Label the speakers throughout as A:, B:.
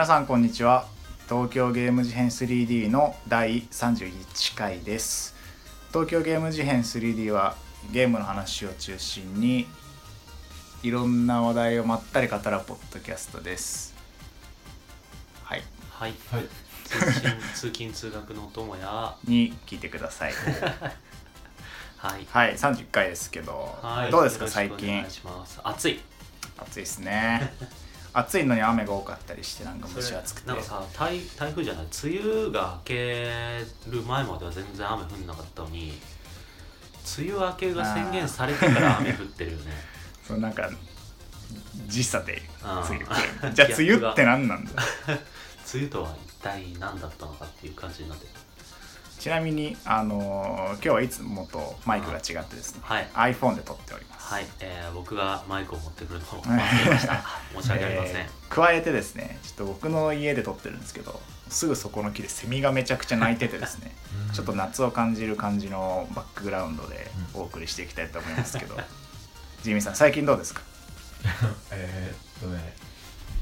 A: 皆さんこんにちは。東京ゲーム事変 3D の第31回です。東京ゲーム事変 3D はゲームの話を中心にいろんな話題をまったり語らうポッドキャストです。はい。
B: はい。
C: はい。
B: 通勤通勤通学のお供やは
A: に聞いてください。
B: い。
A: はい。31回ですけど、
B: はい。
A: どうですか最近？
B: お願いします。暑い。
A: 暑いですね暑いのに雨が多かったりしてなんか蒸し暑くて。
B: なんかさ台台風じゃない梅雨が明ける前までは全然雨降んなかったのに梅雨明けが宣言されてから雨降ってるよね。
A: そのなんか時差で梅雨じゃあ梅雨って何なんだ？
B: 梅雨とは一体何だったのかっていう感じになってる
A: ちなみに、あのー今日はいつもとマイクが違ってですね、
B: はい。
A: iPhone で撮っております、
B: はい、えー僕がマイクを持ってくるました。申し訳ありません、
A: えー加えてですねちょっと僕の家で撮ってるんですけどすぐそこの木でセミがめちゃくちゃ鳴いててですね ちょっと夏を感じる感じのバックグラウンドでお送りしていきたいと思いますけど、ジミーさん最近どうですか？
C: えーっとね、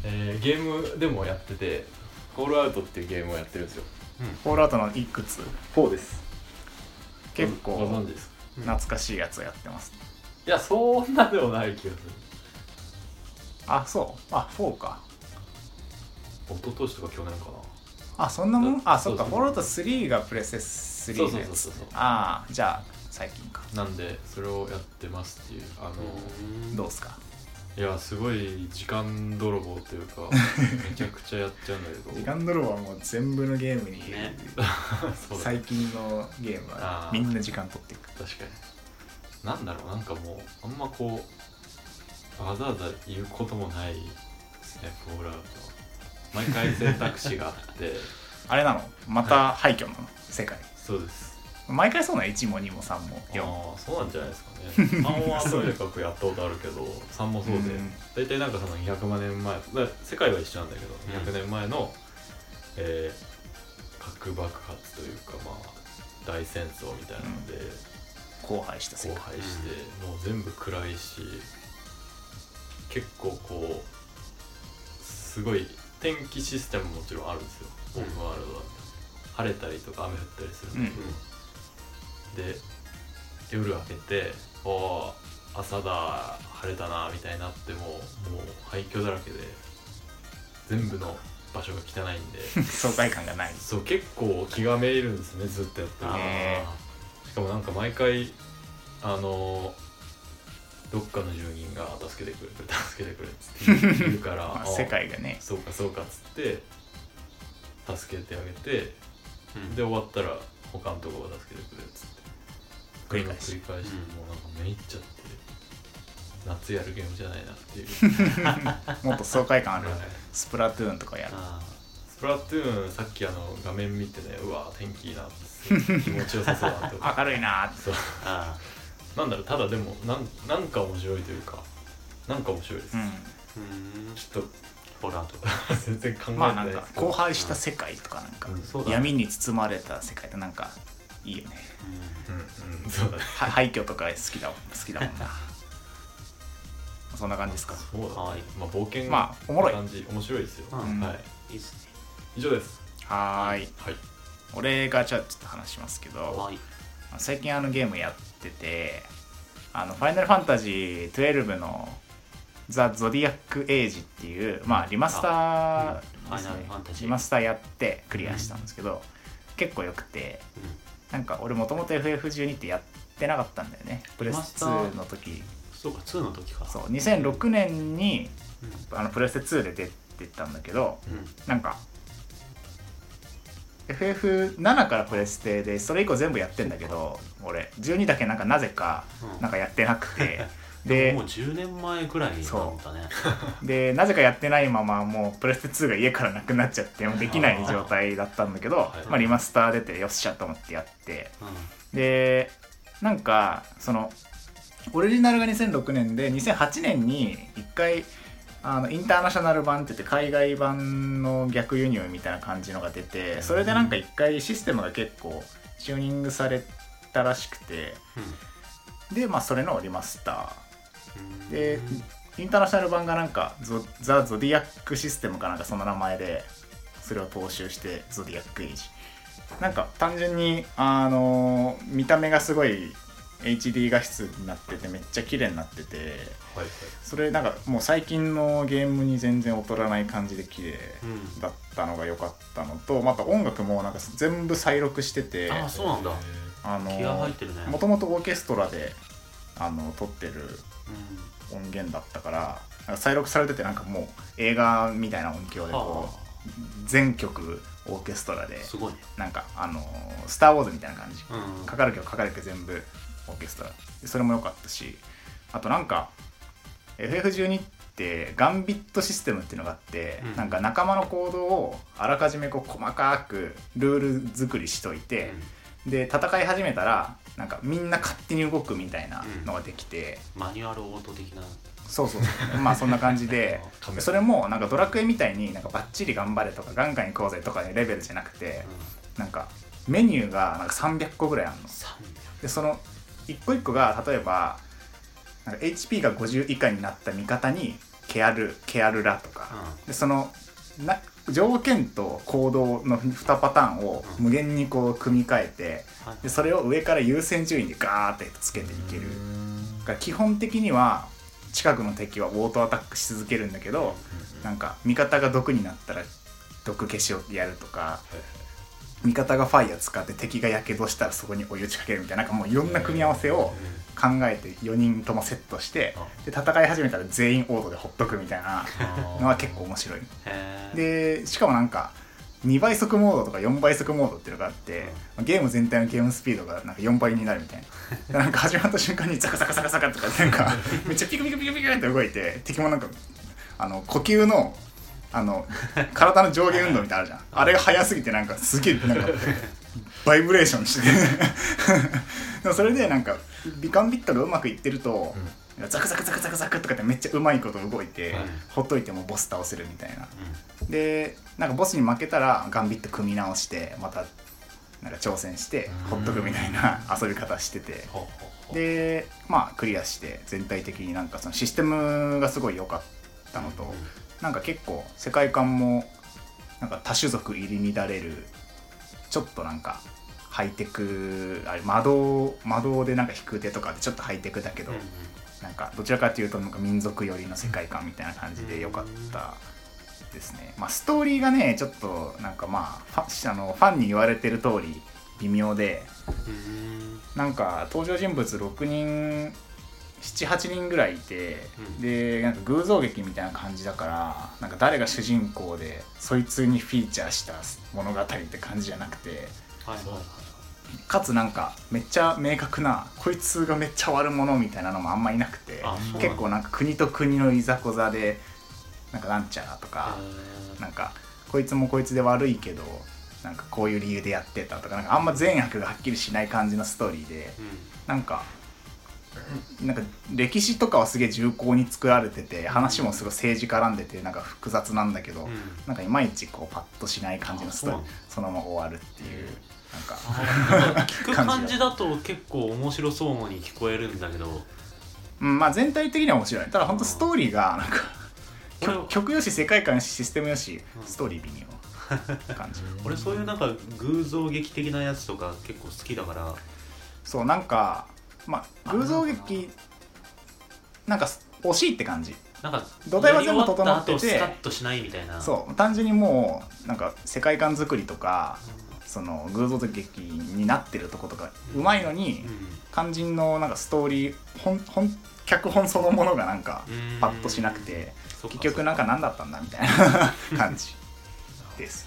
C: えーゲームでもやってて、ホールアウトっていうゲームをやってるんですよ。
A: ホールアウトのいくつ
C: ？4です。
A: 結
C: ご
A: 構懐かしいやつをやってます。
C: いや、そんなでもない気がする。
A: あそう？あ4か。
C: 一昨年とか去年かな。
A: あそんなもん？あそっか。
C: そうそう。
A: ホールアウト3がプレステ3のやつ
C: そうそうそう。そう
A: ああじゃあ最近か。
C: なんで、それをやってますっていう。あの、
B: うん
A: どうですか？
C: いや、すごい時間泥棒というか、めちゃくちゃやっちゃうんだけど。
A: 時間泥棒はもう全部のゲームに、
B: ね。
C: そうだ
A: 最近のゲームは
C: あー。
A: みんな時間取っていく。
C: 確かに。なんだろうなんかもうあんまこうわざわざ言うこともないですねフォールアウト。は毎回選択肢があって。
A: あれなの？また廃墟なの？世界。
C: そうです
A: 毎回そうなの1も2も3も4も。
C: そうなんじゃないですかね。3はとにかくやったことあるけど 3もそうで。
A: うん。
C: 大体なんかその200万年前だ世界は一緒なんだけど
B: うん。
C: 200年前の、えー核爆発というかまあ大戦争みたいなので、
A: 荒廃した世
C: 荒
A: 界
C: 廃して、もう全部暗いし結構こうすごい天気システムももちろんあるんですよ。オ
B: うん。
C: ープンワールドは、晴れたりとか雨降ったりするんだけど、で夜明けて「おお朝だ晴れたな」みたいになってももう廃墟だらけで全部の場所が汚いんで。
A: 爽快感がない。
C: そう結構気がめいるんですねずっとやってるしかもなんか毎回あのどっかの住人が助けてくれ助けてくれっつって言うから
A: まあ
C: あ
A: 世界がね。
C: そうかそうかっつって助けてあげて
B: うん。
C: で終わったら他のとこが助けてくれっつって
A: 繰り返し。
C: 繰り返し。てもうなんかめいっちゃって夏やるゲームじゃないなっていう。
A: もっと爽快感ある
C: はい。
A: スプラトゥーンとかやる。
B: あ
C: スプラトゥーンさっきあの画面見てねうわ天気いいな気持ちよさそうだなって。思って
A: 明るいなーって。
C: そう。なんだろうただでもなんなんか面白いというかなんか面白いです、
A: う
B: ん。
C: ちょっ
B: ホラーと
C: と 全然考えて
A: んまあなんか
C: ないですけど。
A: 荒廃した世界とかなんか
C: うん。
A: 闇に包まれた世界ってなんかいいよね。
C: うん。うん。そう。だね。
A: は廃墟とか好きだもん好きだもんな。そんな感じですか？
C: そうだね、
B: はい。
C: まあ冒険
A: まあおもろい。
C: な感じ。面白いですよ、
B: うん。
C: はい。
B: いいっす
C: 以上です。
A: はーい。
C: はい。
A: 俺がじゃあちょっと話しますけ
B: ね
A: ど
B: はい。
A: 最近あのゲームやっててあのファイナルファンタジー12のザ・ゾディアック・エイジっていう、まあ、リマスターですね。
B: うんファイナルファンタジー。
A: リマスターやってクリアしたんですけど、結構よくてなんか俺もともと FF12 ってやってなかったんだよね。プレス
B: リマスター
A: 2の時。
B: そうか2の時か。
A: そう2006年に
B: うん。
A: あのプレステ2で出てたんだけど
B: うん。
A: なんか FF7 からプレステでそれ以降全部やってんだけど俺。12だけなんかなぜか
B: うん。
A: なんかやってなくて で
B: でももう10年前ぐらいなんだね。
A: でなぜかやってないままもうプレステ2が家からなくなっちゃってもうできない状態だったんだけど
C: はい。
A: まあ、リマスター出てよっしゃと思ってやって
B: うん。
A: でなんかそのオリジナルが2006年で2008年に一回あのインターナショナル版って言って海外版の逆輸入みたいな感じのが出てそれでなんか一回システムが結構チューニングされたらしくてでまあそれのリマスターでインターナショナル版がなんかゾザ・ゾディアックシステムかなんかその名前でそれを踏襲してゾディアックエイジなんか単純にあの見た目がすごい HD 画質になっててめっちゃ綺麗になってて
C: はいはい。
A: それなんかもう最近のゲームに全然劣らない感じで綺麗
B: うん。
A: だったのが良かったのとまた音楽もなんか全部再録してて
B: あそうなんだ。
A: あの
B: 気合入ってるね。
A: もともとオーケストラであの撮ってる
B: う
A: 音源だったからなんか再録されててなんかもう映画みたいな音響で
B: は
A: こう全曲オーケストラで
B: すごいね。
A: なんかあの「スター・ウォーズ」みたいな感じ。
B: うん
A: かかる曲かかる曲全部オーケストラ。でそれも良かったしあとなんか FF12 ってガンビットシステムっていうのがあって、
B: うん。
A: なんか仲間の行動をあらかじめこう細かくルール作りしといて、で戦い始めたらなんかみんな勝手に動くみたいなのができて、
B: うん。マニュアルオート的な。
A: そうそうそう。まあそんな感じで それもなんかドラクエみたいになんかバッチリ頑張れとかガンガン行こうぜとかいうレベルじゃなくてなんかメニューがなんか300個ぐらいあるの。
B: 300
A: でその一個一個が例えばなんか HP が50以下になった味方にケアルケアルラとか、でそのな条件と行動の2パターンを
B: うん
A: 無限にこう組み替えて
B: はい
A: でそれを上から優先順位でガーってつけていける。だから基本的には近くの敵はオートアタックし続けるんだけどなんか味方が毒になったら毒消しをやるとか味方がファイヤー使って敵がやけどしたらそこにお湯打ちかけるみたいななんかもういろんな組み合わせを考えて4人ともセットしてで戦い始めたら全員オートでほっとくみたいなのは結構面白い。でしかもなんか2倍速モードとか4倍速モードっていうのがあってゲーム全体のゲームスピードがなんか4倍になるみたいな。なんか始まった瞬間にザカザカザカザカとかなんかめっちゃピクピクピクピクって動いて敵もなんかあの呼吸のあの体の上下運動みたいなあるじゃん。あれが速すぎてなんかすげえなんかバイブレーションして。でもそれでなんかビカンビットがうまくいってると、ザクザクザクザクザクとかってめっちゃうまいこと動いて、
B: はい。
A: ほっといてもボス倒せるみたいな。でなんかボスに負けたらガンビット組み直してまたなんか挑戦してほっとくみたいな 遊び方してて。でまあクリアして全体的になんかそのシステムがすごい良かったのとなんか結構世界観もなんか多種族入り乱れるちょっとなんかハイテクあれ魔導魔導でなんか引く手とかってちょっとハイテクだけど、
B: うんうん
A: なんかどちらかというとなんか民族寄りの世界観みたいな感じで良かったですね。まあストーリーがねちょっとなんかまあファあのファンに言われてる通り微妙で
B: うん。
A: なんか登場人物6人78人ぐらいいて、
B: うん。
A: でなんか偶像劇みたいな感じだからなんか誰が主人公でそいつにフィーチャーした物語って感じじゃなくて
B: はいはいはい
A: かつなんかめっちゃ明確なこいつがめっちゃ悪者みたいなのもあんまいなくて結構なんか国と国のいざこざでなんかなんちゃらとかなんかこいつもこいつで悪いけどなんかこういう理由でやってたとかなんかあんま善悪がはっきりしない感じのストーリーで
B: うん。
A: なんかなんか歴史とかはすげえ重厚に作られてて話もすごい政治絡んでてなんか複雑なんだけど、
B: うん。
A: なんかいまいちこうパッとしない感じのストーリー
B: そ
A: のまま終わるっていうなんか。
B: 聞く感じだと結構面白そうに聞こえるんだけど。
A: うん、まあ全体的には面白い。ただ本当ストーリーがなんか
B: 俺
A: 曲曲よし世界観よしシステムよし
B: うん。
A: ストーリー微妙。感じ。
B: 俺そういうなんか偶像劇的なやつとか結構好きだから。
A: そうなんかまあ偶像劇なんか惜しいって感じ。
B: なんか
A: 土台は全部整ってて
B: スカッとしないみたいな。
A: そう単純にもうなんか世界観作りとかその偶像劇になってるとことかうまいのに肝心のなんかストーリー本本脚本そのものがなんか
B: うん。
A: パッとしなくて結局なんか何だったんだみたいな 感じです。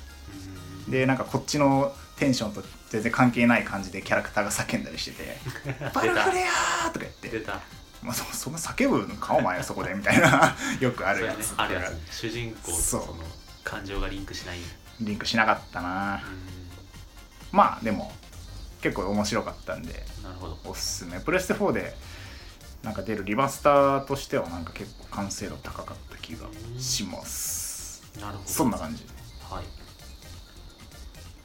B: うん。
A: でなんかこっちのテンションと全然関係ない感じでキャラクターが叫んだりしてて「バルフレアー!」とか言って
B: 出た「
A: まあ、そそんな叫ぶのかお前はそこで」みたいな よくあるやつ
B: ね。あるやつ。ね主人公とその感情がリンクしない。
A: リンクしなかったな。
B: う
A: まあでも結構面白かったんで
B: んなるほど。
A: おすすめ。プレステ4でなんか出るリマスターとしてはなんか結構完成度高かった気がします。
B: なるほど。
A: そんな感じ。
B: はい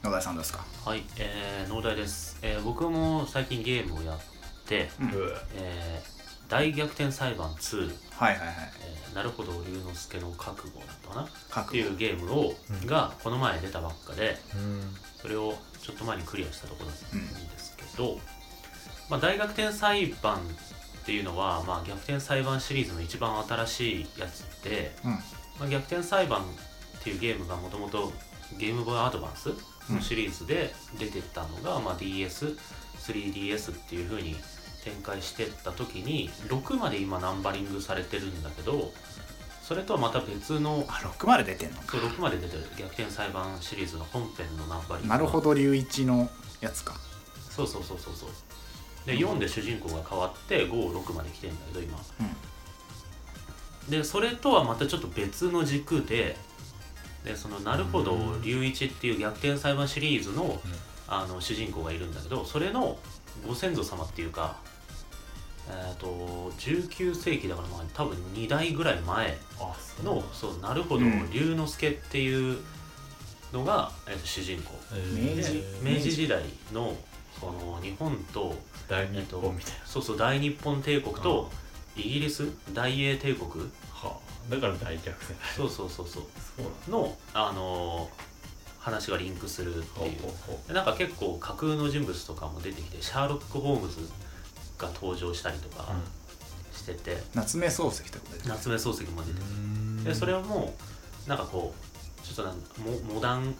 A: 野田さんどうですか？
B: はい。えー、農大です、えー、僕も最近ゲームをやって、
A: うん。
B: えー大逆転裁判2」
A: はいはいはい。
B: えーなるほど龍之介の覚悟だったかな？
A: 覚悟。
B: っていうゲームを、
C: うん。
B: がこの前出たばっかで
C: うん。
B: それをちょっと前にクリアしたところなんですけど、まあ、大逆転裁判っていうのは、まあ、逆転裁判シリーズの一番新しいやつで、
A: うん。
B: まあ、逆転裁判っていうゲームがもともとゲームボーイアドバンスのシリーズで出てたのが、まあ、DS3DS っていう風に展開してった時に6まで今ナンバリングされてるんだけどそれとはまた別の
A: あ6まで出てんの
B: そう6まで出てる逆転裁判シリーズの本編のナンバリング。
A: なるほど龍一のやつか。
B: そうそうそうそうそう。で4で主人公が変わって56まで来てんだけど今。
A: うん。
B: でそれとはまたちょっと別の軸ででそのなるほど
C: うん。
B: 龍一っていう逆転裁判シリーズの
C: うん。
B: あの主人公がいるんだけどそれのご先祖様っていうかえっ、と19世紀だからまあ多分2代ぐらい前のそうなるほど
A: うん。
B: 龍之介っていうのが、えーと主人公。
A: 明治。
B: で明治時代のその日本と
C: 大日本みたいな。
B: そうそう大日本帝国とイギリス？大英帝国？
C: はあ。だから大逆転。だ
B: そうそうそうそう。
C: そう
B: の、あのー話がリンクするっていう。なんか結構架空の人物とかも出てきてシャーロック・ホームズが登場したりとかしてて、
A: 夏目漱石ってことです
B: 夏目漱石も出て
C: うん。
B: でそれはもうなんかこうちょっとなんモモダン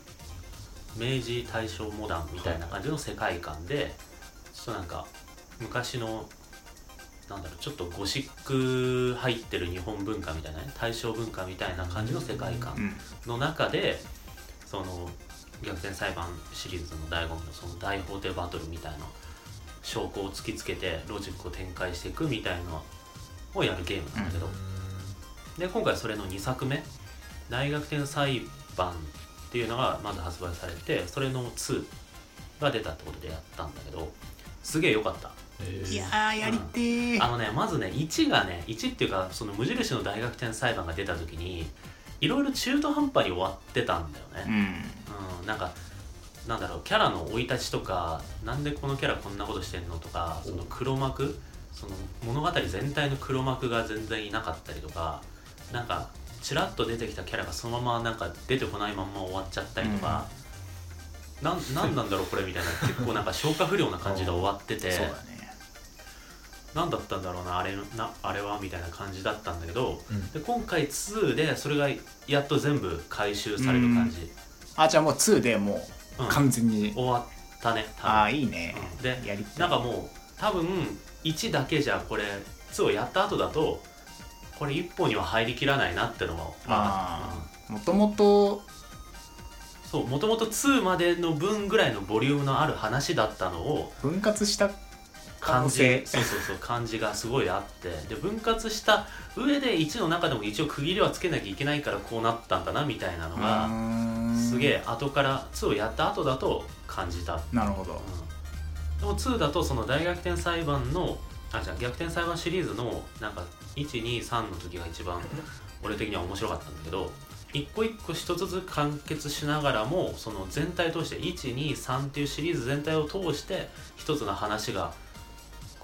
B: 明治大正モダンみたいな感じの世界観でちょっとなんか昔のなんだろうちょっとゴシック入ってる日本文化みたいなね大正文化みたいな感じの世界観
A: うん。
B: の中でその逆転裁判シリーズの醍醐味のその大法廷バトルみたいな証拠を突きつけてロジックを展開していくみたいなのをやるゲームなんだけど、で今回それの2作目「大逆転裁判」っていうのがまず発売されてそれの2が出たってことでやったんだけどすげえ良かった。
C: えー。
A: いやーやりてー。
B: あのねまずね1がね1っていうかその無印の大逆転裁判が出た時にいろいろ中途半端に終わってたんだよ
A: う
B: ね、
A: ん。
B: うん、なんかなんだろうキャラの生い立ちとかなんでこのキャラこんなことしてんのとかその黒幕その物語全体の黒幕が全然いなかったりとかなんかちらっと出てきたキャラがそのままなんか出てこないまんま終わっちゃったりとか、なんなんなんだろうこれみたいな 結構なんか消化不良な感じで終わってて何だったんだろうなあれなあれはみたいな感じだったんだけど
C: うん。
B: で今回2でそれがやっと全部回収される感じ、
A: あじゃあもう2でも
B: う
A: うん。完全に、
B: 終わったね多分。
A: ああいいね、
B: うん。で
A: やりたい。
B: なんかもう多分1だけじゃこれ2をやった後だとこれ1本には入りきらないなってのも分か
A: もともと
B: うんそうもともと2までの分ぐらいのボリュームのある話だったのを
A: 分割した可
B: 感じ。
A: 能性
B: そうそうそう感じがすごいあって。で分割した上で1の中でも一応区切りはつけなきゃいけないからこうなったんだなみたいなのがすげ
A: え
B: え後から2をやった後だと感じた。
A: なるほど。
B: でも2だとその大逆転裁判のあじゃあ逆転裁判シリーズのなんか123の時が一番俺的には面白かったんだけど一個一個一つずつ完結しながらもその全体通して123っていうシリーズ全体を通して一つの話が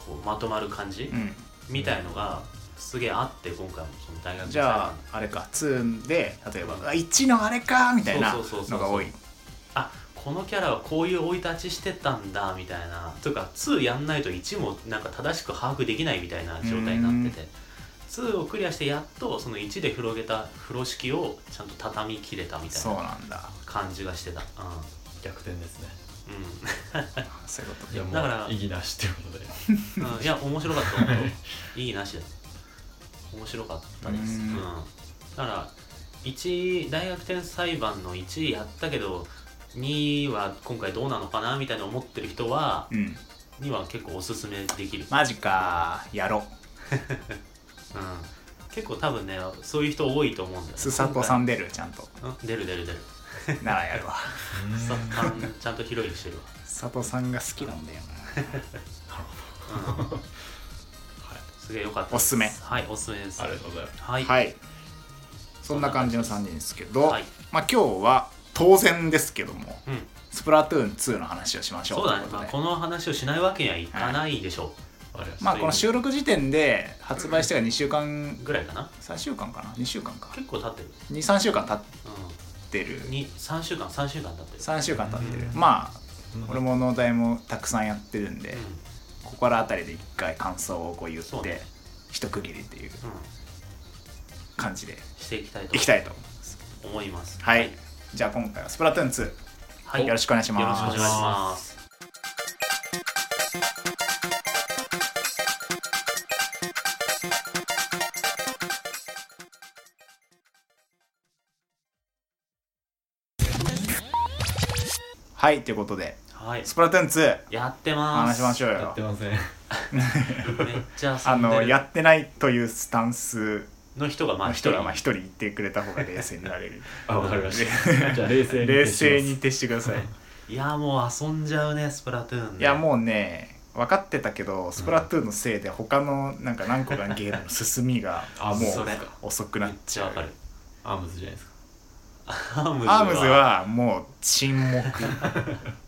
B: こうまとまる感じ
A: うん。
B: みたいのがすげえあって今回もその大学
A: じゃああれか2で例えば「あ1のあれか」みたいな
B: そうそうそうそう。
A: のが多い。
B: あこのキャラはこういう生い立ちしてたんだみたいな。というか2やんないと1もなんか正しく把握できないみたいな状態になってて。2をクリアしてやっとその1で広げた風呂敷をちゃんと畳み切れたみたい
A: そう
B: な
A: なんだ。
B: 感じがしてた。
C: 逆転ですね。
B: うん、
A: そういうこと
B: だから
C: 意義なしっていうことで
B: うん。うん、いや面白かった。本当いいなしだよ面白かったです。
A: う
B: うん。ん、だから1大学転裁判の1やったけど2は今回どうなのかなみたいな思ってる人は
A: うん。
B: には結構おすすめできる、
A: マジか。やろ
B: う。ん、結構多分ねそういう人多いと思うんだよね。
A: うスサトさん出る？ちゃんと。
B: 出る出る出る。
A: ならやるわ
B: ちゃんと披露にしてるわ、
A: 佐藤さんが好きなんだよ
B: うん、すげえよかった
A: おすすめ。
B: はいおすすめです。
C: ありがとうございます。
B: はい、
A: はい。そんな感じの3人ですけど、
B: はい。
A: まあ今日は当然ですけども
B: うん。
A: スプラトゥーン2の話をしましょう
B: そうだね、まあ、この話をしないわけにはいかないでしょ
C: ありました
A: まあこの収録時点で発売してから2週間
B: ぐらいかな。
A: 3週間かな？2週間か。
B: 結構経ってる。
A: 23週間経っ
B: う
A: てる。
B: ん。に3週間3週間経ってる。
A: 3週間経ってる。
B: うん。
A: まあ
C: うん
A: 俺も農大もたくさんやってるんで、
B: うん
A: ここら辺りで一回感想をこう言って、
B: ね。
A: 一区切りっていう
B: うん。
A: 感じで
B: していきたいと
A: いきたいと
B: 思います。
A: はい、じゃあ今回はスプラトゥーン2
B: はい。
A: よろしくお願いします。
B: よろしくお願いします。
A: はい。ということで
B: はい。
A: スプラトゥーン2
B: やってます。
A: 話しましょう
C: やっ
A: よ
C: てません。
B: めっちゃ
A: あ
B: 遊んでる。
A: のやってないというスタンス
B: の人がまあ
A: の
B: 一人。
A: 人がまあ一人言ってくれた方が冷静になれる。
C: あわかりました。じゃあ冷静に
A: 冷静に徹してください。
B: いやもう遊んじゃうねスプラトゥーンね
A: いやもうね分かってたけどスプラトゥーンのせいで他のなんか何個かのゲームの進みが
C: あ
A: も
B: そうれ。
A: 遅くな
B: めっ
A: っちゃう。
B: ちゃわかる。
C: アームズじゃないですか。
B: アームズ
A: アームズはもう沈黙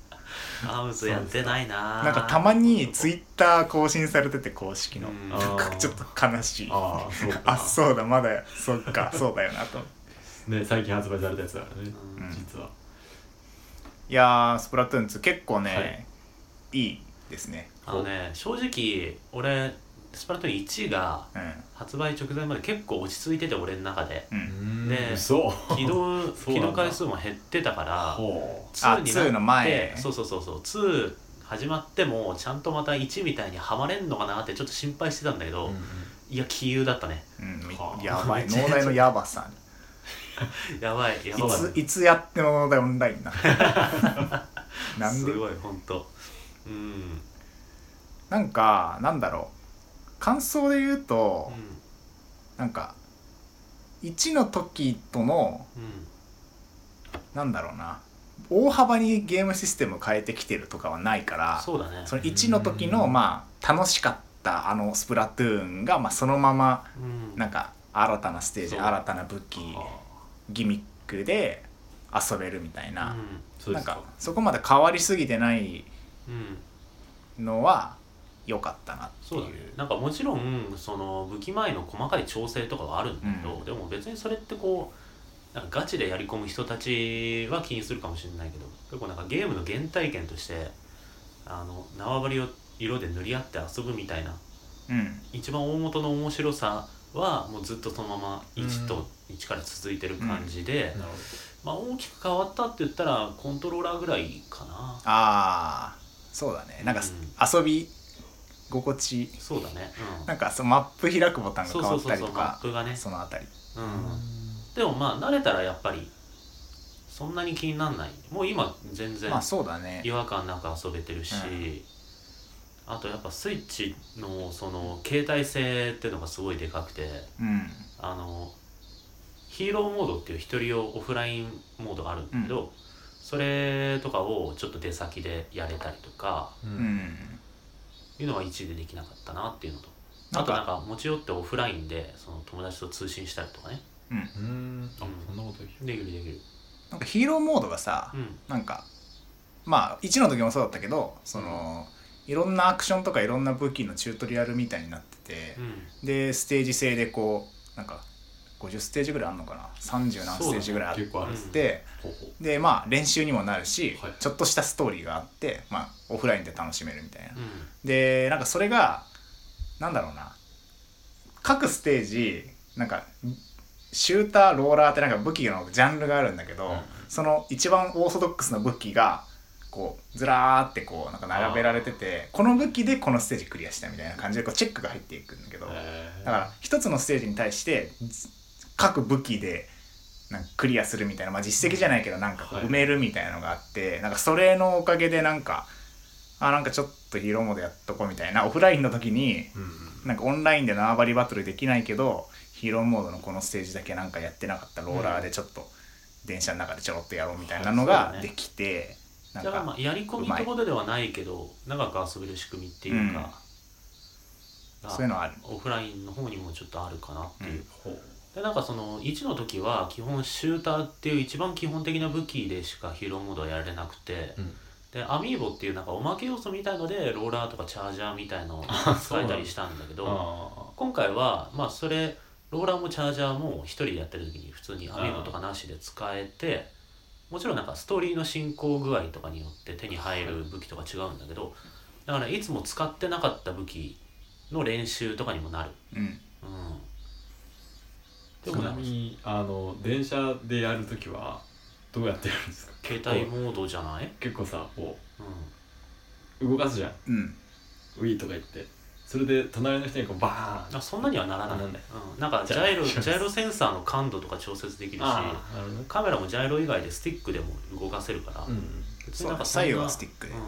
B: アームズやってないな。
A: なんかたまにツイッター更新されてて公式の。
B: うん。
A: なんかちょっと悲しい。
C: ああそうか。
A: あそうだまだ。そっか。そうだよなと
C: ね最近発売されたやつだからね、
B: うん。
C: 実は。い
A: やースプラトゥーン2結構ね、い、いですね。
B: あのね正直俺スプラトゥーン1が
A: う
B: 発売直前まで結構落ち着いてて俺の中で。
A: ん。うん。
B: で
C: 嘘。
B: 起動 起動回数も減ってたから
C: ほ
A: あ
B: 2になって
A: 2の前。
B: そうそうそうそう2始まってもちゃんとまた1みたいにはまれんのかなってちょっと心配してたんだけ
C: う、
B: ど、
C: うんうん。
B: いや杞憂だったね。
A: うんやばい。農大のやばさ
B: やばいや
A: い
B: ばい。
A: ついつやっても農大オンラインな なんで？
B: すごいほんと。うん。
A: なんかなんだろう感想で言うと
B: う
A: なんか1の時との
B: んうん。
A: なんだろうな大幅にゲームシステム変えてきてるとかはないから
B: そうだね。
A: その1の時の
C: うん。
A: まあ楽しかったあのスプラトゥーンがまあそのまま
B: うん。
A: なんか新たなステージ新たな武器ギミックで遊べるみたいな、なん。
C: そうですか
A: かそこまで変わりすぎてない
B: うんうん。
A: のは良かったなっていう。
B: そうだね。なんかもちろんその武器前の細かい調整とかはあるんだけど、
A: うん。
B: でも別にそれってこうなんかガチでやり込む人たちは気にするかもしれないけど結構なんかゲームの原体験としてあの縄張りを色で塗り合って遊ぶみたいな
A: うん。
B: 一番大元の面白さはもうずっとそのまま1と1から続いてる感じで、
C: なる
B: まあ、大きく変わったって言ったらコントローラーぐらいかな。
A: ああそうだね。なんか
B: うん。
A: 遊び心地。
B: そうだね。うん。
A: なんかそのマップ開くボタンが
B: そう
A: 変わった
B: そうそうそうマ
A: りとか
B: ップがね。
A: そのあたり。
B: うん。でもまあ慣れたらやっぱりそんなに気にならない。もう今全然
A: まあそうだね。
B: 違和感なく遊べてるし、
A: うん。
B: あとやっぱスイッチのその携帯性っていうのがすごいでかくて
A: うん。
B: あのヒーローモードっていう一人用オフラインモードがあるんだけど、それとかをちょっと出先でやれたりとか
C: う
A: うんん
B: いうのは1でできなかったなっていうのと
A: なんか。
B: あとなんか持ち寄ってオフラインでその友達と通信したりとかね。
A: うん。
C: うん。あそんなことできる
B: できるできる。
A: なんかヒーローモードがさ
B: うん。
A: なんかまあ1の時もそうだったけどそのいろんなアクションとかいろんな武器のチュートリアルみたいになってて
B: うん。
A: でステージ制でこうなんか50ステージぐらいあるのかな？30何ステージぐらいあって。でまあ練習にもなるし、
C: はい。
A: ちょっとしたストーリーがあって、まあ、オフラインで楽しめるみたいな、
B: うん。
A: でなんかそれがなんだろうな。各ステージなんかシューターローラーってなんか武器のジャンルがあるんだけど、
C: うん。
A: その一番オーソドックスな武器がこうずらーってこうなんか並べられててこの武器でこのステージクリアしたみたいな感じでこうチェックが入っていくんだけど、だから一つのステージに対してず各武器でなんかクリアするみたいな、まあ、実績じゃないけどなんか埋めるみたいなのがあって、なんかそれのおかげでなんかあなんかちょっとヒーローモードやっとこうみたいなオフラインの時に
C: うんうん。
A: なんかオンラインで縄張りバトルできないけどヒーローモードのこのステージだけなんかやってなかったローラーでちょっと電車の中でちょろっとやろうみたいなのができて、なん
B: だからま
A: か
B: あやり込みってことではないけど長く遊べる仕組みっていうか、が
A: そういうのはある。
B: オフラインの方にもちょっとあるかなっていう、
C: ほう
B: でなんかその1の時は基本シューターっていう一番基本的な武器でしかヒーローモードはやれなくて、
C: うん。
B: でアミーボっていうなんかおまけ要素みたいのでローラーとかチャージャーみたいのを使えたりしたんだけど
C: あ
B: 今回はまあそれローラーもチャージャーも一人でやってる時に普通にアミーボとかなしで使えてもちろんなんかストーリーの進行具合とかによって手に入る武器とか違うんだけどだからいつも使ってなかった武器の練習とかにもなる。
A: うん。
B: うん
C: ちなみにあの電車でやるときはどうやってやるんですか？
B: 携帯モードじゃない、
C: 結構さこ
B: う
C: 動かすじゃん。
A: うん。
C: ウィーとか言って。それで隣の人にこうバーン。
B: あそんなにはならない、
C: なんだ
B: うん、なんかジャイロジャイロセンサーの感度とか調節できるしカメラもジャイロ以外でスティックでも動かせるから、
C: うん
B: 別
A: そう
B: になんかそんな
A: 左右はスティックで。
B: うん、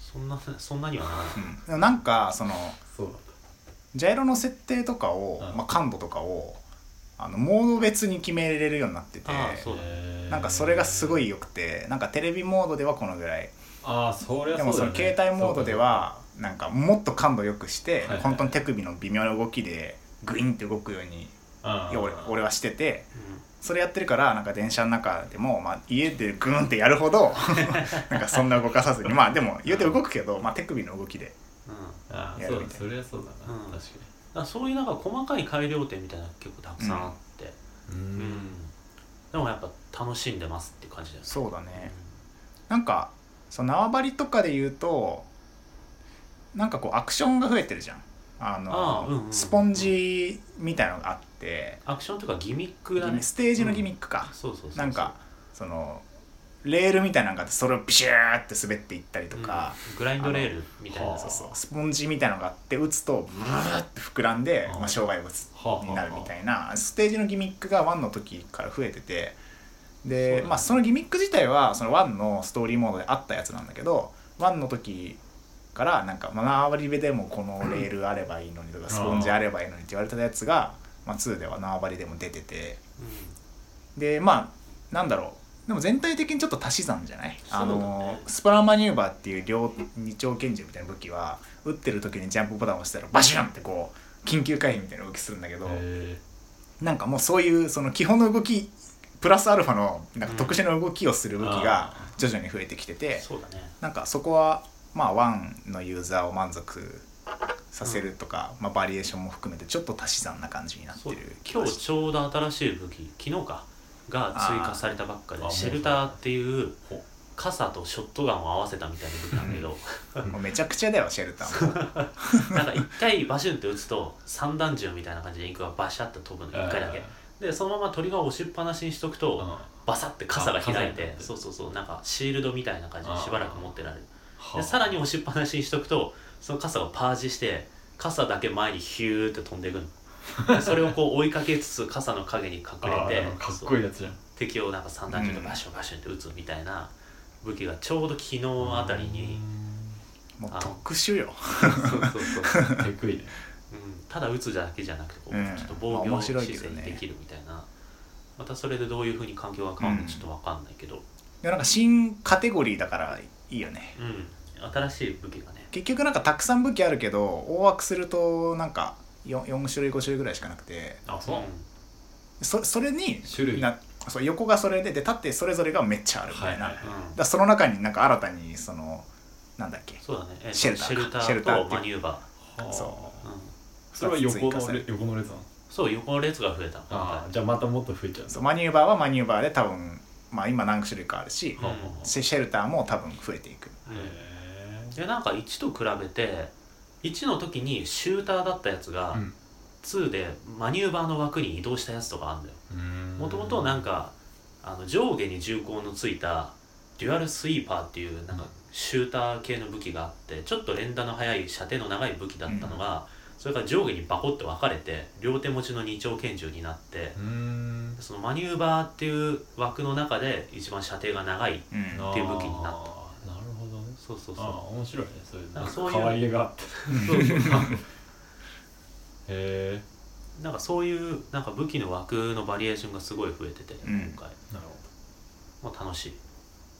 B: そんなそんなにはならない、
A: うん。なんかそのジャイロの設定とかを、
C: うん。
A: まあ、感度とかをあのモード別に決めれるようになってて
B: ああそう
C: たへー
A: なんかそれがすごい良くてなんかテレビモードではこのぐらい。
C: ああそりゃ
A: でもその携帯モードではなんかもっと感度良くして、
C: はいはい。
A: 本当に手首の微妙な動きでグインって動くように
C: あ
A: 俺俺はしてて
B: うん。
A: それやってるからなんか電車の中でも、まあ、家でグーンってやるほど なんかそんな動かさずにまあでも言うて動くけど、まあ、手首の動きで
B: うん。
C: ああ
A: やるみたい
C: そうだそりゃそうだな、
B: うん。
C: 確か
B: だそういうなんか細かい改良点みたいなのが結構たくさんあって、
C: にう
B: うん。
C: ん。
B: でもやっぱ楽しんでますって感じだよね。
A: そうだね。なんかその縄張りとかで言うとなんかこうアクションが増えてるじゃん。あの
B: ああうんうんうん。
A: スポンジみたいのがあって。
B: アクションというかギミックだね。
A: ステージのギミックか、
B: そうそうそうそう。
A: なんかそのレールみたいなのがあってそれをビシューって滑っていったりとか、
B: うん。グラインドレールみたいな。
A: そうそう。スポンジみたいなのがあって打つとブーって膨らんで、まあ、障害物
C: はあ
A: になるみたいなステージのギミックが1の時から増えててでまあ、そのギミック自体はその1のストーリーモードであったやつなんだけど1の時からなんか「まあ、縄張り部でもこのレールあればいいのに」とか「スポンジあればいいのに」って言われたやつが、まあ、2では縄張りでも出てて。でまあなんだろうでも全体的にちょっと足し算じゃない、
B: ね。
A: のスプラマニューバーっていう両二丁拳銃みたいな武器は撃ってる時にジャンプボタンを押したらバシュンってこう緊急回避みたいな動きするんだけど、
C: へ
A: なんかもうそういうその基本の動きプラスアルファのなんか特殊な動きをする武器が徐々に増えてきてて、
B: そうだね。
A: なんかそこはまあ1のユーザーを満足させるとか、まあ、バリエーションも含めてちょっと足し算な感じになってる
B: 今日ちょうど新しい武器昨日かが追加されたばっかでシェルターっていう
C: ほ
B: 傘とショットガンを合わせたみたいな武器なんだけど
A: もう めちゃくちゃだよシェルターも。
B: なんか一回バシュンって撃つと三段銃みたいな感じでインクがバシャッと飛ぶの一回だけ。でそのままトリガーを押しっぱなしにしとくとバサって傘が開い
C: てて。
B: そうそうそうなんかシールドみたいな感じでしばらく持ってられる。
C: は
B: でさらに押しっぱなしにしとくとその傘がパージして傘だけ前にヒューって飛んでいくの。で それをこう追いかけつつ傘の影に隠
C: あ
B: れて
C: ーかっこいいやつじゃん。
B: 敵をなんか三段銃でバシュンバシュンって撃つみたいな武器がちょうど昨日あたりに
A: もう特殊よ。
B: そうそうそう、
C: 手食いね。
B: うん、ただ撃つだけじゃなくてこう、
A: うん。
B: ちょっと防御姿勢にできるみたいな、またそれでどういうふうに環境が変わるのかちょっと分かんないけど、
A: でなんか新カテゴリーだからいいよね。
B: うん、新しい武器がね。
A: 結局なんかたくさん武器あるけど大枠するとなんか 4, 4種類5種類ぐらいしかなくて。
C: あそう。
A: そそれに
C: 種類。
A: なそう横がそれでで縦それぞれがめっちゃあるみたいな、
C: はいはい
A: だその中になんか新たにそのなんだっけ？
B: そうだね、えっと
A: シェルターか。
B: シェルタ
A: シェルターって
B: ーとマニューバ
C: はあ。
A: そ
B: ー、うん、
C: それは横のれ横の列なの？
B: そう横の列が増えた。
C: ああじゃあまたもっと増えちゃう
A: そうマニューバーはマニューバーで多分まあ今何種類かあるし、
B: うん
C: は
A: シェシェルターも多分増えていく。
B: うん。
C: へ
B: でなんか1と比べて1の時にシューターだったやつが、
C: うん。
B: 2でマニューバーの枠に移動したやつとかあるんだよ。
C: え
B: もともとなんかあの上下に銃口のついたデュアルスイーパーっていうなんかシューター系の武器があってちょっと連打の速い射程の長い武器だったのが、それから上下にバコって分かれて両手持ちの二丁拳銃になってそのマニューバーっていう枠の中で一番射程が長い
A: うん
B: っていう武器になった
C: あーなるほどね
B: そうそう。
C: ああ
B: そ
C: 面白いねそういうなんか
B: そういう
C: 変わり絵があって。
B: うそうそうそう。
C: へ
B: なんかそういうなんか武器の枠のバリエーションがすごい増えてて、
A: うん。
B: 今回。
C: えなるほ
B: もう楽しい、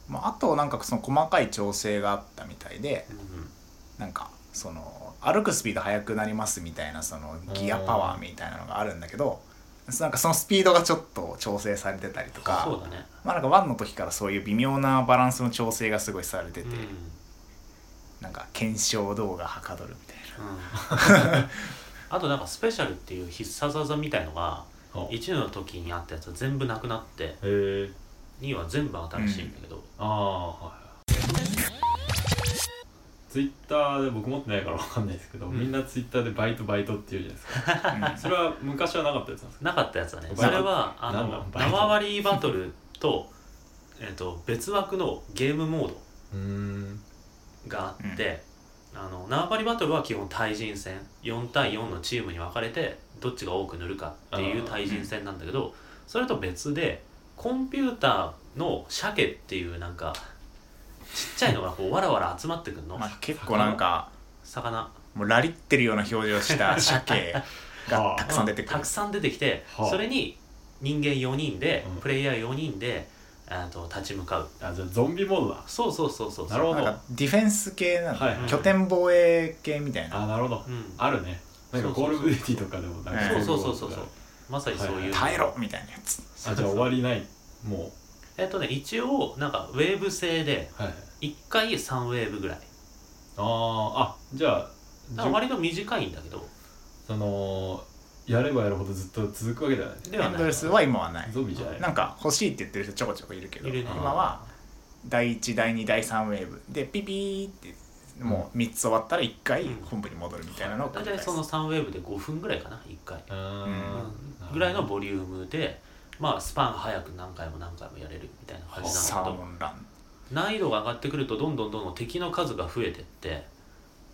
A: まあ、あとなんかその細かい調整があったみたいで
B: うん
A: なんかその歩くスピード速くなりますみたいなそのギアパワーみたいなのがあるんだけどなんかそのスピードがちょっと調整されてたりとか
B: そうだね。
A: まあなんか1の時からそういう微妙なバランスの調整がすごいされてて、
B: うん
A: なんか検証動画はかどるみたいな。
B: うん。あとなんかスペシャルっていう必殺技みたいのが
C: あへ
B: 1の時にあったやつは全部なくなって
C: え
B: 2は全部新しいんだけど、
C: ああはいツイッターで僕持ってないからわかんないですけど、
B: うん。
C: みんなツイッターでバイトバイトって言うじゃないですか。それは昔はなかったやつなんですか？
B: なかったやつだねそれはあの
C: バイト。
B: 縄張りバトルと,、えっと別枠のゲームモード。
C: うーん
B: があって、あの縄張りバトルは基本対人戦4対4のチームに分かれてどっちが多く塗るかっていう対人戦なんだけどそれと別でコンピューターの鮭っていうなんかちっちゃいのがこう わらわら集まってくるの？
A: まあ、結構なんか
B: 魚。
A: もうラリってるような表情した鮭が たくさん出てくる。
B: たくさん出てきて
C: はあ。
B: それに人間4人で
C: うん。
B: プレイヤー4人であと立ち向かう。
C: あじゃあゾンビモードだ。
B: そうそうそうそう
C: なるほど。
A: なんかディフェンス系なの、
C: はい
A: 拠点防衛系みたいな。
C: あなるほど。
B: うん。
C: あるね。なんかコール・オブ・デューティーとかでもなんか
A: うん。
B: そうそうそうそう。そうまさにそういう、
A: 耐えろみたいなやつ。
C: あじゃあ終わりない。も
B: えっとね一応なんかウェーブ制で
C: うはい。
B: 1回3ウェーブぐらい。
C: あーあじゃあ
B: だから割と短いんだけど。
C: そのやればやるほどずっと続くわけではない。
B: で
A: エンドレスは今はない。
C: ゾンビじゃない。
A: なんか欲しいって言ってる人ちょこちょこいるけど
B: いるね
A: 今は第1第2第3ウェーブ。でピピーってもう3つ終わったら1回
B: うん。
A: 本部に戻るみたいなのを繰
B: 大
A: り返す。
B: 体その3ウェーブで5分ぐらいかな1回、
C: うー。ん
B: うん。ぐらいのボリュームでまあスパン早く何回も何回もやれるみたいな感じなんだけど
A: モンラン。
B: 難易度が上がってくるとどんどんどんどん敵の数が増えてって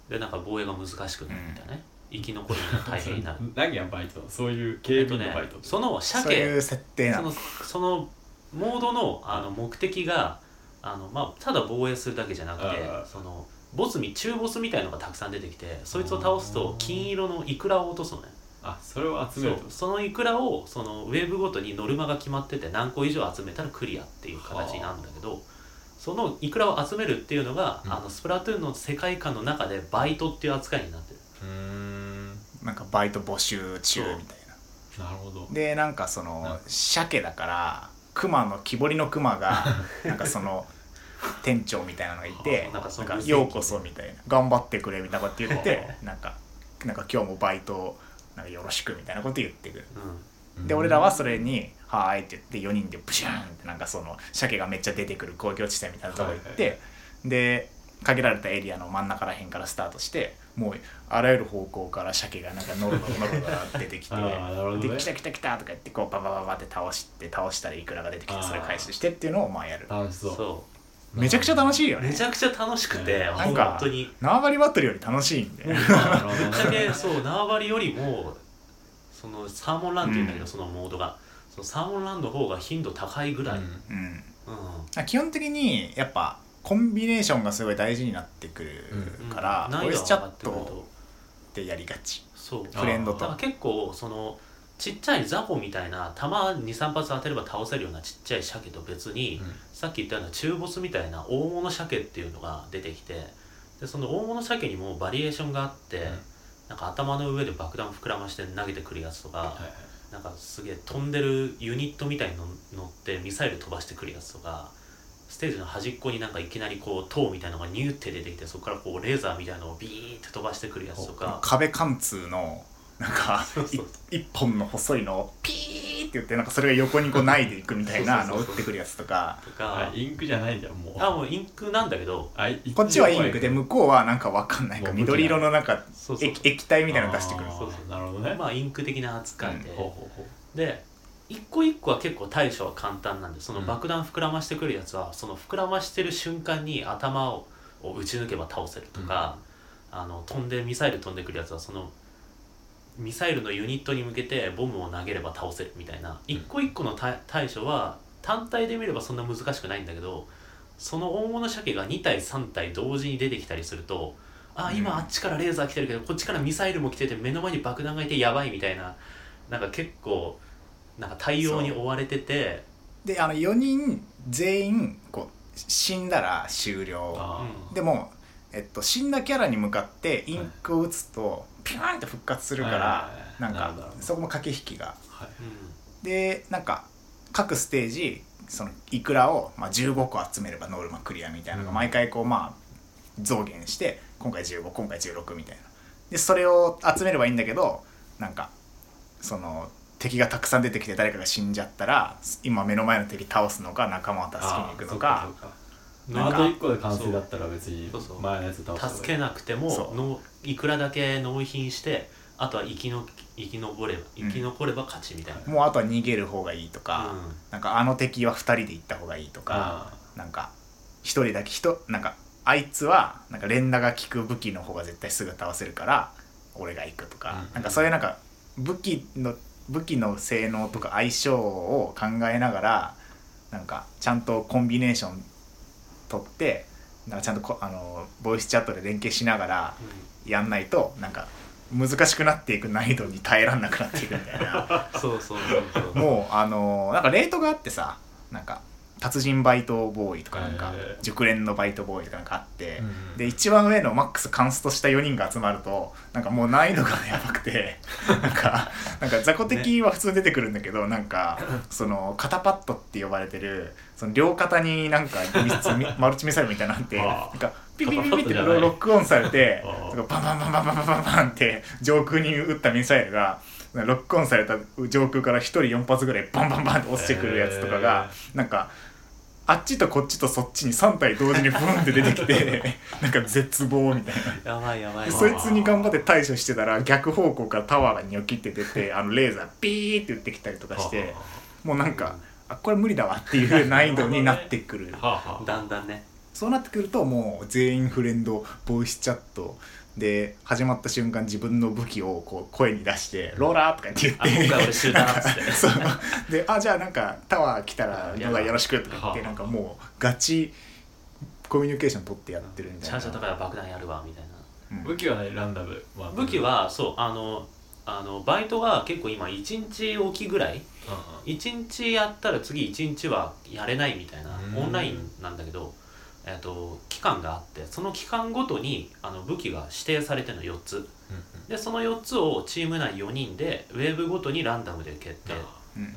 B: でなんか防衛が難しくなるみたいなね、生き残るのが大変にな。る
C: 何がバイト？そういう
B: え
C: 警
B: っとね
C: 備のバイト
B: その
A: そうい
B: 鮭
A: う設定なの。
B: そのそのモードのあの目的があの、まあ、ただ防衛するだけじゃなくてそのボスみ中ボスみたいのがたくさん出てきてそいつを倒すと金色のイクラを落とすのね。
C: あそれを集
B: そう
C: めると。
B: そのイクラをそのウェーブごとにノルマが決まってて何個以上集めたらクリアっていう形になるんだけどそのイクラを集めるっていうのが、
C: うん。
B: あのスプラトゥーンの世界観の中でバイトっていう扱いになってる。
C: うーん
A: なんかバイト募集中みたいな。
C: なるほど。
A: でなんかその鮭だから熊の木彫りの熊が なんかその店長みたいなのがいて
B: なんか
A: ようこそみたいな。頑張ってくれみたいなこと言って なんかなんか今日もバイトなんかよろしくみたいなこと言ってくる。
B: うん。
A: で俺らはそれに「はーい」って言って4人でブシューンってなんかその鮭がめっちゃ出てくる公共地点みたいなとこ行って、
C: はいは
A: で限られたエリアの真ん中らへんからスタートしてもうあらゆる方向から鮭がなんかノロノロノロノロ出てきて
C: ね
A: で来た来た来たとか言ってこうババババって倒して倒したらいくらが出てきてそれ回収してっていうのをまあやる
C: 楽しそう
A: めちゃくちゃ楽しいよ
B: うめちゃくちゃ楽しくて、
C: ね
B: 本
A: なんか
B: 当に
A: 縄張りバトルより楽しいんで
B: ぶっちゃけそう縄張りよりもそのサーモンランっていうんだけど、
A: うん
B: そのモードがそのサーモンランの方が頻度高いぐらい、うん
A: うん基本的にやっぱコンビネーションがすごい大事になってくるから、ボイスチャットでやりがち。
B: そう。
A: フレンドと。
B: だから結構そのちっちゃい雑魚みたいな弾23発当てれば倒せるようなちっちゃい鮭と別に、
C: うん。
B: さっき言ったような中ボスみたいな大物鮭っていうのが出てきてでその大物鮭にもバリエーションがあって、
C: うん。
B: なんか頭の上で爆弾膨らまして投げてくるやつとか、
C: はいはい。
B: なんかすげえ飛んでるユニットみたいの乗ってミサイル飛ばしてくるやつとかステージの端っこになんかいきなりこう塔みたいなのがニューって出てきてそこからこうレーザーみたいなのをビーって飛ばしてくるやつとか。
A: 壁貫通のなんか一本の細いのをピーって言ってなんかそれが横にこうないでいくみたいなあの打ってくるやつとか。
B: とか。
C: あインクじゃないじゃんもう。
B: あもうインクなんだけど。
A: こっちはインクで向こうはなんかわかんないか緑色のなんか液液体みたいなの出してくる
B: そうそう
C: なるほどね
B: まあインク的な扱いで、
C: ほうほうほ
B: で一個一個は結構対処は簡単なんでその
C: うん。
B: 爆弾膨らましてくるやつはその膨らましてる瞬間に頭をを撃ち抜けば倒せるとか、あの飛んでミサイル飛んでくるやつはそのミサイルのユニットに向けてボムを投げれば倒せるみたいな一個一個の対対処は単体で見ればそんな難しくないんだけどその大物鮭が2体3体同時に出てきたりするとあ
A: うん。
B: 今あっちからレーザー来てるけどこっちからミサイルも来てて目の前に爆弾がいてやばいみたいななんか結構なんか対応に追われてて。
A: であの4人全員こう死んだら終了。でも、えっと、死んだキャラに向かってインクを打つとピューンって復活するから
C: はい。はいはい
A: なんかそこも駆け引きが。
C: ははい。
A: でなんか各ステージそのイクラを、まあ、15個集めればノルマクリアみたいなのが
C: うん。
A: 毎回こうまあ増減して今回15今回16みたいな。でそれを集めればいいんだけどなんかその敵がたくさん出てきて誰かが死んじゃったら今目の前の敵倒すのか仲間を助けに行くのか。
C: あ
A: なんか
C: あと1個で完成だったら別に前のやつ倒す
B: 助けなくてものいくらだけ納品してあとは生きの生き残れば生き残れば勝ちみたいな、
A: もうあとは逃げる方がいいとか、
B: うん。
A: なんかあの敵は2人で行った方がいいとか
C: あ
A: なんか1人だけ人なんかあいつはなんか連打が効く武器の方が絶対すぐ倒せるから俺が行くとか、
C: うん。
A: なんかそういうなんか武器の武器の性能とか相性を考えながらなんかちゃんとコンビネーション取ってなんかちゃんとこあのボイスチャットで連携しながらやんないとなんか難しくなっていく難易度に耐えらんなくなっていくみたいな。
B: そうそうそう。
A: もうあのなんかレートがあってさなんか達人バイトボーイとかなんか熟練のバイトボーイとかなんかあって、
C: うん
A: で一番上のマックスカンストした4人が集まるとなんかもう難易度がやばくて なんかなんか雑魚敵は普通に出てくるんだけど、なんかその肩パッドって呼ばれてるその両肩になんか3つみ マルチミサイルみたいなのあって
C: あ
A: なんかピピピピってロックオンされて
C: ああ。
A: なんかバンバンバンバンバンバンバンバンって上空に撃ったミサイルがロックオンされた上空から1人4発ぐらいバンバンバンって落ちてくるやつとかが、なんかあっちとこっちとそっちに3体同時にブンって出てきて なんか絶望みたいな。
B: やばいやばい。
A: でそいつに頑張って対処してたら逆方向からタワーがニョキって出てあのレーザーピーって撃ってきたりとかしてもうなんかあこれ無理だわっていう難易度になってくる。
B: だんだんね。
A: そうなってくるともう全員フレンドボイスチャットで始まった瞬間自分の武器をこう声に出して「ローラー」とか言って。
B: あ
A: 言って
B: 今回俺シューターっつって
A: そう。で「あじゃあなんかタワー来たら野田よろしく」とか言って
C: はあ。
A: なんかもうガチコミュニケーション取ってやってるみたいな。
B: チャージャーとかで爆弾やるわみたいな。
A: うん。
C: 武器はねランダム、まあ
B: 武器はそうあのあのバイトが結構今1日おきぐらい？1日やったら次1日はやれないみたいな。
C: うん。
B: オンラインなんだけど、えっと期間があってその期間ごとにあの武器が指定されてるの4つ。
C: うんうん。
B: でその4つをチーム内4人でウェーブごとにランダムで決定、
A: うん、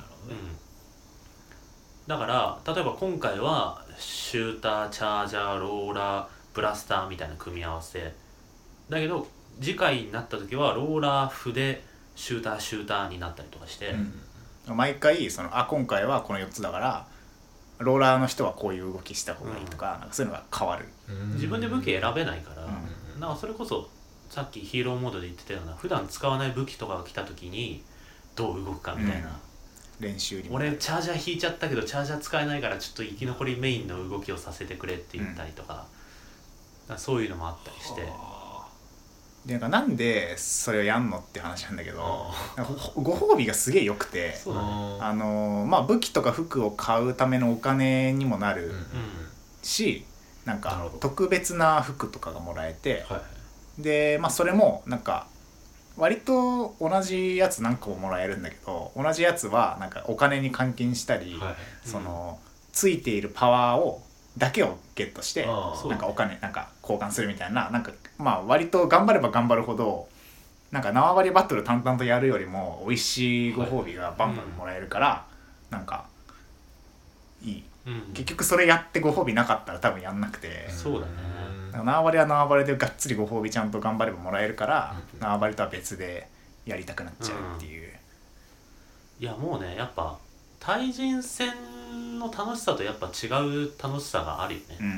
B: だから例えば今回はシューターチャージャーローラーブラスターみたいな組み合わせ。だけど次回になった時はローラー筆シューターシューターになったりとかして、
A: うん。毎回そのあ今回はこの4つだからローラーの人はこういう動きした方がいいとか,、なんかそういうのが変わる、
C: うん。
B: 自分で武器選べないから、
A: うん。
B: なんかそれこそさっきヒーローモードで言ってたような普段使わない武器とかが来た時にどう動くかみたいな、
A: 練習にも。
B: 俺チャージャー引いちゃったけどチャージャー使えないからちょっと生き残りメインの動きをさせてくれって言ったりとか,、そういうのもあったりして。
C: は
A: でなんかなんでそれをやんのって話なんだけどご褒美がすげえ良くて
B: ね。
A: あのーまあ武器とか服を買うためのお金にもなる
C: うんうん
A: し、なんか特別な服とかがもらえて
C: はい
A: でまあそれもなんか割と同じやつ何個ももらえるんだけど同じやつはなんかお金に換金したり、
C: はい
A: そのついているパワーをだけをゲットしてなんかお金なんか交換するみたいななんかまあ割と頑張れば頑張るほどなんか縄張りバトル淡々とやるよりも美味しいご褒美がバンバンもらえるから、なんかいい。
B: うん。
A: 結局それやってご褒美なかったら多分やんなくて、
B: そうだね。
A: 縄張りは縄張りでがっつりご褒美ちゃんと頑張ればもらえるから、
C: うん。
A: 縄張りとは別でやりたくなっちゃうっていう、
B: いやもうねやっぱ対人戦の楽しさとやっぱ違う楽しさがあるよね。
A: うん。
B: う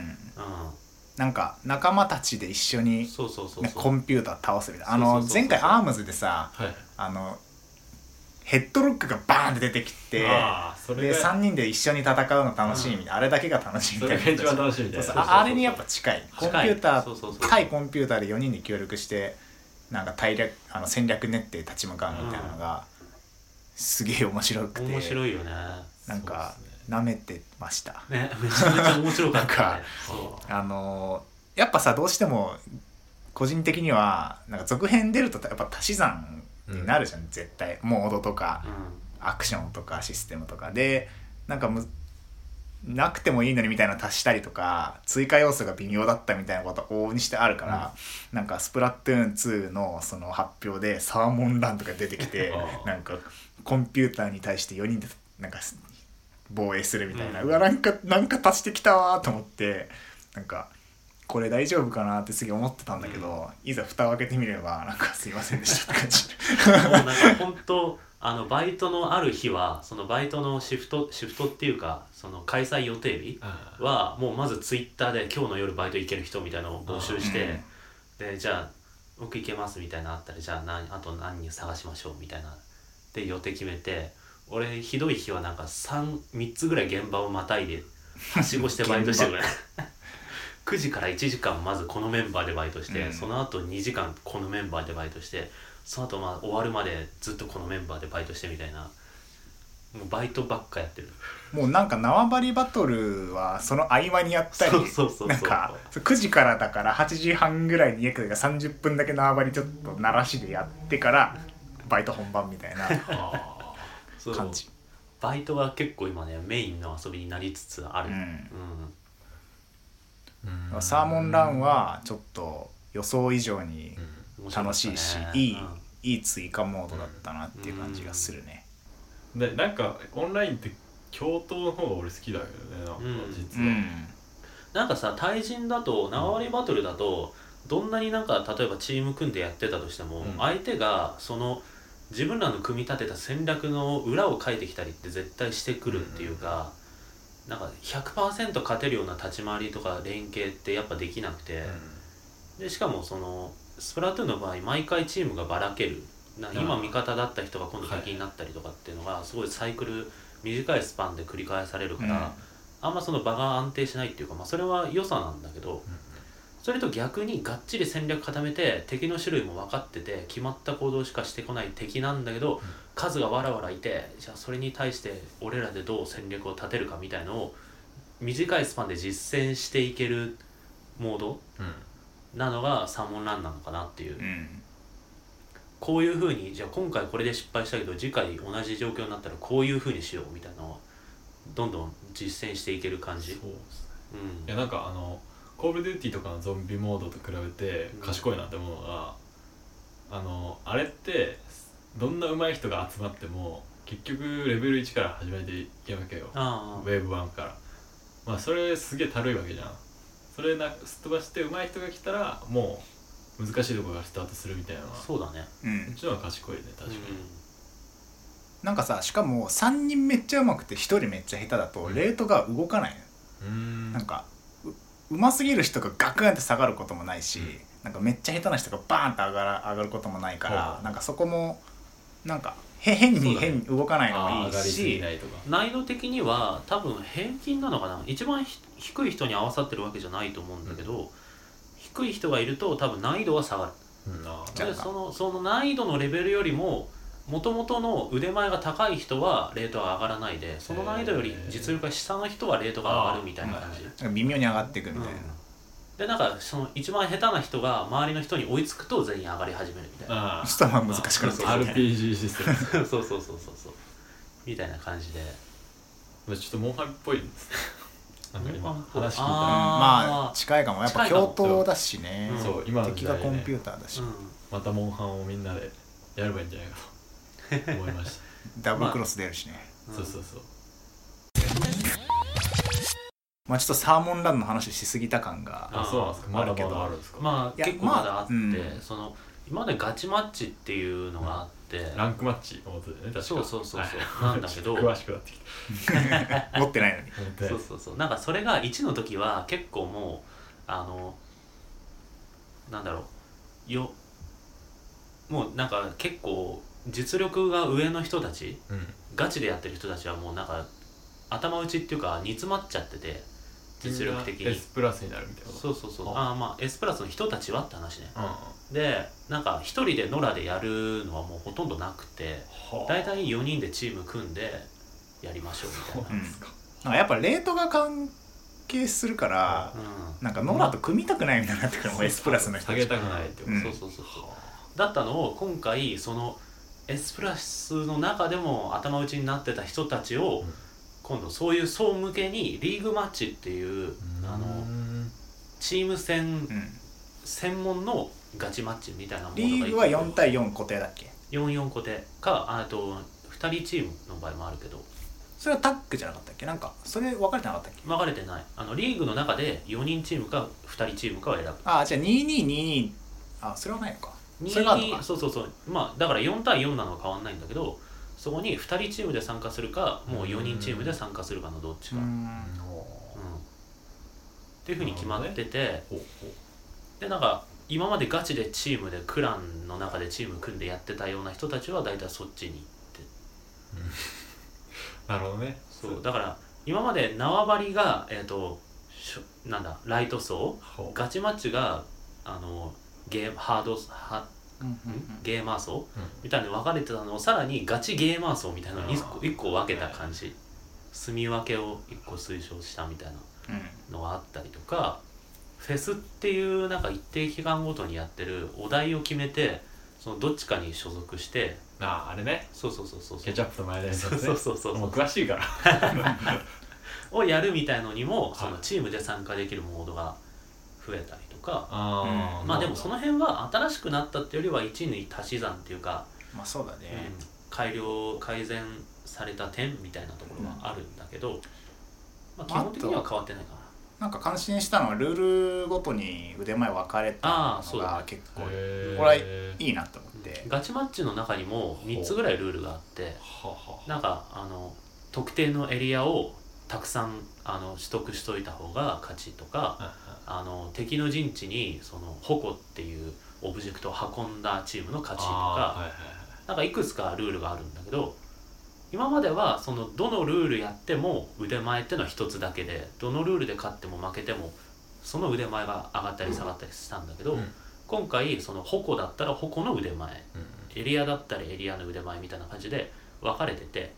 A: なんか仲間たちで一緒に
B: ん、そうそうそう。
A: コンピューター倒すみたいな。あの前回アームズでさ
C: はい。
A: あのヘッドロックがバーンって出てきてで
C: が
A: 3人で一緒に戦うの楽しいみたいな、あれだけが楽しいみたいな。ああれにやっぱ近い。コンピュータ
B: そうそうそう
A: ー対コンピューターで4人で協力してなんか対略あの戦略練って立ち向かうみたいなのが、すげえ面白くて。
B: 面白いよね。
A: なんか
C: ね
A: なめてました。
B: ねめちゃめちゃ面白かったね。
A: あのーやっぱさどうしても個人的にはなんか続編出るとやっぱ足し算になるじゃん、絶対。モードとか
B: う、うん。
A: アクションとかシステムとか。でなんかむなくてもいいのにみたいなの足したりとか追加要素が微妙だったみたいなことは往々にしてあるから、なんかスプラトゥーン2のその発表でサーモンランとか出てきて なんかコンピューターに対して4人でなんか防衛するみたいな、
B: う
A: うんわなんかなんか足してきたわーと思ってなんかこれ大丈夫かなってすげえ思ってたんだけど、いざ蓋を開けてみればなんかすいませんでしたって感じ。
B: もうなんか本当あのバイトのある日はそのバイトのシフトシフトっていうかその開催予定日
C: あ
B: はもうまずツイッターで今日の夜バイト行ける人みたいなのを募集して、でじゃあ僕行けますみたいなのあったらじゃあ何あと何人探しましょうみたいなで予定決めて俺ひどい日はなんか 3, 3つぐらい現場をまたいではしごしてバイトしてるぐらい9時から1時間まずこのメンバーでバイトして、
A: うん。
B: その後2時間このメンバーでバイトしてその後まあ終わるまでずっとこのメンバーでバイトしてみたいな。もうバイトばっかやってる。
A: もうなんか縄張りバトルはその合間にやったり
B: そうそうそうそう。
A: なんか9時からだから8時半ぐらいに家から30分だけ縄張りちょっと鳴らしでやってからバイト本番みたいな。
C: あ
B: そう
A: 感じ。
B: バイトが結構今ねメインの遊びになりつつある、
A: うん。
B: うん。
C: うん。
A: サーモンランはちょっと予想以上に楽しいし、いい、
B: うん。
A: いい追加モードだったなっていう感じがするね。
C: ん。でなんかオンラインって共闘の方が俺好きだけどねなんか
B: うん。
C: 実は、
A: うん。
B: なんかさ対人だと縄張りバトルだとどんなになんか例えばチーム組んでやってたとしても、
C: うん。
B: 相手がその自分らの組み立てた戦略の裏を書いてきたりって絶対してくるっていうか、なんか100%勝てるような立ち回りとか連携ってやっぱできなくて、でしかもそのスプラトゥーンの場合毎回チームがばらける。な今
C: うん
B: 味方だった人が今度敵になったりとかっていうのがすごいサイクル短いスパンで繰り返されるから、あんまその場が安定しないっていうか、まあ、それは良さなんだけどそれと逆にがっちり戦略固めて敵の種類も分かってて決まった行動しかしてこない敵なんだけど、数がわらわらいてじゃあそれに対して俺らでどう戦略を立てるかみたいのを短いスパンで実践していけるモード
C: うん。
B: なのがサーモンランなのかなっていう、
A: うん。
B: こういうふうにじゃあ今回これで失敗したけど次回同じ状況になったらこういうふうにしようみたいなのをどんどん実践していける感じ。
C: そうですね。
B: うん。
C: いやなんかあのコールデューティーとかのゾンビモードと比べて
B: うん。
C: 賢いなって思うのが、あのあれってどんな上手い人が集まっても結局レベル1から始めていけわけよ。
B: あ
C: ウェーブ1から。まあそれすげえたるいわけじゃん。それなすっ飛ばして上手い人が来たらもう難しいところからスタートするみたいな
B: そうだね。
A: うん。
C: ちの方が賢いね確かに、
A: なんかさしかも3人めっちゃうまくて1人めっちゃ下手だと
C: うん。
A: レートが動かない、
C: うーん。
A: なんかううますぎる人がガクンって下がることもないし、なんかめっちゃ下手な人がバーンって上がら上がることもないから、
C: うん
A: なんかそこもなんかへ変に変に動かないのもいいし
C: ないとか。
B: 難易度的には多分平均なのかな。一番ひ低い人に合わさってるわけじゃないと思うんだけど、低い人がいると多分難易度は下がる。
C: うん。
B: でそのその難易度のレベルよりももともとの腕前が高い人はレートは上がらないでその難易度より実力が下の人はレートが上がるみたいな感じ、
A: なんか微妙に上がっていくみたいな、
B: でなんかその一番下手な人が周りの人に追いつくと全員上がり始めるみたいな。
A: そしたらまあ難しくなっ
C: RPG システム。
B: そうそうそうそうそう。みたいな感じで。
C: まあちょっとモンハンっぽいですね。なんか今話聞いた
A: まあ近いかも。やっぱ共闘だしね。
B: うん
C: そう今の
A: 敵
C: 時代ね
A: がコンピューターだし、
B: うん。
C: またモンハンをみんなでやればいいんじゃないかと思いました、
A: ダブルクロス出るしね、
C: そうそうそう。
A: まあちょっとサーモンランの話しすぎた感が
B: あ
C: あそうなんですか？まだま
A: あるけど。
C: だあるんですか、
B: まあ結構まだあって、
A: まあうん。
B: その今までガチマッチっていうのがあって、
C: ランクマッチ表でね確か。
B: そうそうそうそう。
C: はい。
B: なんだけど。
C: 詳しくなってき
A: 持ってないのに。
B: そうそうそう。なんかそれが1の時は結構もうあのなんだろう。よもうなんか結構実力が上の人たち
C: うん。
B: ガチでやってる人たちはもうなんか頭打ちっていうか煮詰まっちゃってて実力的に。
C: S プラスになるみたいな。
B: そうそうそう。
C: あ。
B: ああまあ S プラスの人たちはって話ね。
C: うん。
B: でなんか一人で野良でやるのはもうほとんどなくて
C: はあ。
B: 大体4人でチーム組んでやりましょうみたいな。
C: そうなんですか、
A: やっぱレートが関係するから、
B: うん。
A: なんかノラと組みたくないみたいになってくるもん S プラスの人たち
C: 下げたくないってこと、
A: うん。
B: そうそうそうそう。だったのを今回その S プラスの中でも頭打ちになってた人たちを
C: うん。
B: 今度そういう層向けにリーグマッチっていうあの
C: うん。
B: チーム戦
A: うん。
B: 専門のガチマッチみたいなものが
A: リーグは4対4固定だっけ
B: ？44固定かあと2人チームの場合もあるけど。
A: それはタッグじゃなかったっけ？なんかそれ分かれてなかったっけ？
B: 分かれてない。あのリーグの中で4人チームか2人チームかを選ぶ。
A: あじゃあ2222あそれはないのかそれがあるの
B: 2
A: か
B: そうそうそう。まあだから4対4なのは変わんないんだけどそこに2人チームで参加するかもう4人チームで参加するかのどっちか、うん。
A: うん。
B: っていうふうに決まってて、
C: ほうほ
B: でなんか今までガチでチームでクランの中でチーム組んでやってたような人たちは大体そっちに行って。
C: う なるほどね。
B: そう。だから今まで縄張りがえっ、としょなんだライト層？ガチマッチがあのゲーハードハ
A: うんうん
B: ん。ゲーマー層？
C: うん。
B: みたいに分かれてたの。をさらにガチゲーマー層みたいなのに1個
C: あー。
B: 一個分けた感じ。住み分けを1個推奨したみたいな
A: うん
B: のがあったりとかフェスっていうなんか一定期間ごとにやってるお題を決めてそのどっちかに所属して
C: あああれね。
B: そうそうそうそう
C: ケチャップとマヨネーズ
B: そうそうそうそう
C: もう詳しいから。
B: をやるみたいのにも
C: はい。
B: そのチームで参加できるモードが増えたり。とか
C: あ
A: うん。
B: まあでもその辺は新しくなったっていうよりは一に足し算っていうか、
A: まあそうだ
B: うん
A: ね、
B: 改良改善された点みたいなところはあるんだけど、まあ、基
A: まあ
B: 本的には変わってないかな。
A: なんか感心したのはルールごとに腕前分かれたのが結構
C: へー。
A: これはいいなと思って。
B: ガチマッチの中にも3つぐらいルールがあってなんかあの特定のエリアをたくさんあの取得しといた方が勝ちとかあの敵の陣地にその矛っていうオブジェクトを運んだチームの勝ちとか、
C: あーはいはいはい。
B: なんかいくつかルールがあるんだけど今まではそのどのルールやっても腕前ってのは一つだけでどのルールで勝っても負けてもその腕前が上がったり下がったりしたんだけど、
C: うん。
B: 今回その矛だったら矛の腕前
C: うん。
B: エリアだったらエリアの腕前みたいな感じで分かれてて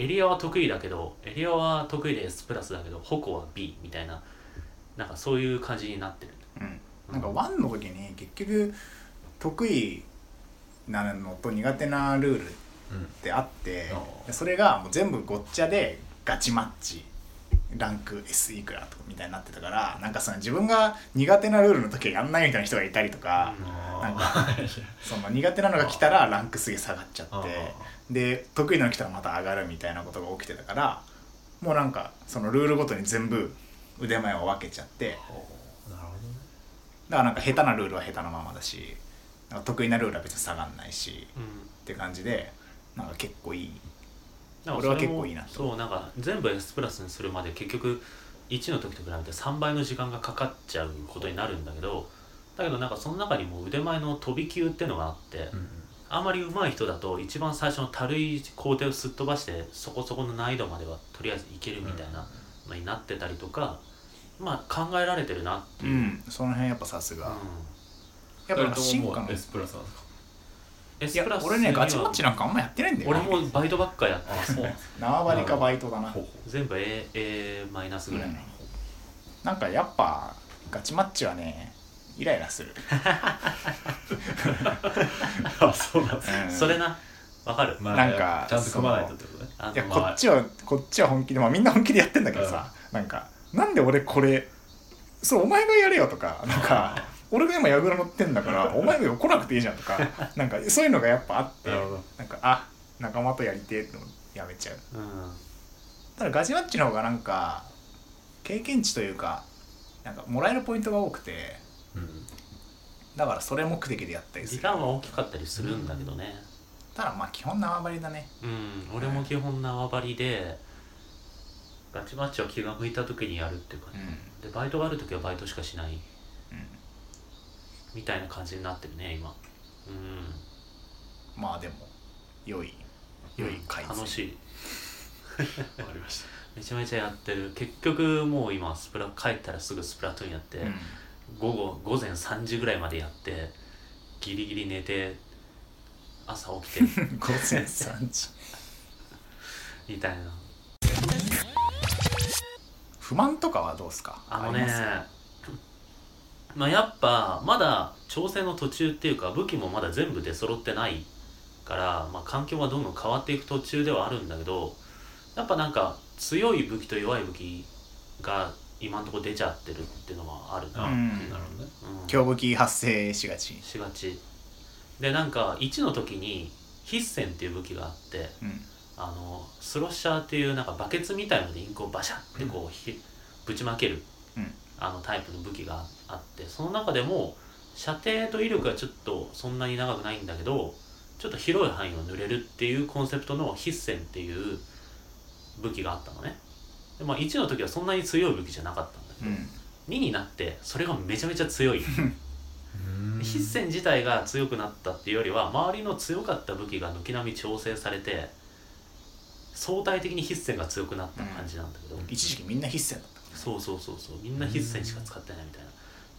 B: エリアは得意だけどエリアは得意で S プラスだけど矛は B みたいななんかそういう感じになってる。
A: うん、なんかワンの時に結局得意なのと苦手なルールってあって
C: あー
A: でそれがもう全部ごっちゃでガチマッチ。ランク S いくらとかみたいになってたからなんかその自分が苦手なルールの時はやんないみたいな人がいたりとか、なんかその苦手なのが来たらランクすげえ下がっちゃ
C: あ
A: ってで得意なの来たらまた上がるみたいなことが起きてたからもうなんかそのルールごとに全部腕前を分けちゃって
C: なるほどね
A: だからなんか下手なルールは下手なままだしなんか得意なルールは別に下がんないし
B: うん。
A: って感じでなんか結構いい。俺は結構いいなと。
B: そうなんか全部 S プラスにするまで結局1の時と比べて3倍の時間がかかっちゃうことになるんだけどだけどなんかその中にも腕前の飛び級ってのがあって、
C: うん
B: あんまり上手い人だと一番最初の軽い工程をすっ飛ばしてそこそこの難易度まではとりあえずいけるみたいなのになってたりとかまあ考えられてるなって
A: う
B: いう、うん。
A: んその辺やっぱさすが。やっ
C: 二
A: ぱ進化の。
C: S プラスなんですか
B: ？S プラス
A: 俺ねガチマッチなんかあんまやってないんだよ
B: 俺
A: な
B: もバイトばっかやって
C: あそうなんです。
A: 縄張りかバイトだな。
B: 全部 A, A マイナスぐらいの、
A: うん。なんかやっぱガチマッチはねイライラする、
C: う あそうなんです
A: うん。
B: それな。わかる、
C: まあ
A: なんか
C: ちゃんと組まないとってことね。
B: あの
A: いや
C: まあ
A: こっちはこっちは本気でまあみんな本気でやってんだけどさ、なんかなんで俺これそれお前がやれよとかなんか 俺が今ヤグラ乗ってんだからお前が来なくていいじゃんとかなんかそういうのがやっぱあって
C: なるほど。
A: なんかあ仲間とやりてえってのやめちゃう。
B: うん。
A: ただガチマッチの方がなんか経験値というかなんかもらえるポイントが多くて
C: うん
A: だからそれ目的でやったりする。
B: 時間は大きかったりするんだけどね。
A: ただまあ基本縄張りだね。
B: うん、俺も基本縄張りでガチマッチは気が向いた時にやるっていうか、
A: うん。
B: でバイトがある時はバイトしかしない。
A: うん。
B: みたいな感じになってるね今。うん。
A: まあでも良い。良い改善。
B: 楽しい。
C: わかりました。
B: めちゃめちゃやってる。結局もう今スプラ帰ったらすぐスプラトゥーンやって、
A: うん
B: 午後午前3時ぐらいまでやってギリギリ寝て朝起きて
A: 午前3時。
B: みたいな。
A: 不満とかはどうですか？
B: あのね
A: ま
B: あやっぱまだ調整の途中っていうか武器もまだ全部出揃ってないから、まあ、環境はどんどん変わっていく途中ではあるんだけどやっぱなんか強い武器と弱い武器が今のところ出ちゃってるっていうのはあるな、
C: あ
A: うん。
C: なるほどね。
B: うん。
A: 強武器発生しがち。
B: しがち。でなんか1の時に筆線っていう武器があって
A: うん。
B: あのスロッシャーっていうなんかバケツみたいのでインクをバシャってこうひ、ぶちまける
A: うん。
B: あのタイプの武器があってその中でも射程と威力がちょっとそんなに長くないんだけどちょっと広い範囲を塗れるっていうコンセプトの筆線っていう武器があったのねで、まあ、1の時はそんなに強い武器じゃなかったんだけど、
A: うん。
B: 2になってそれがめちゃめちゃ強い。筆線自体が強くなったっていうよりは周りの強かった武器が軒並み調整されて相対的に筆線が強くなった感じなんだけど、
A: 一時期みんな筆線だったね。
B: そうそうそうそう。みんな筆線しか使ってないみたいな。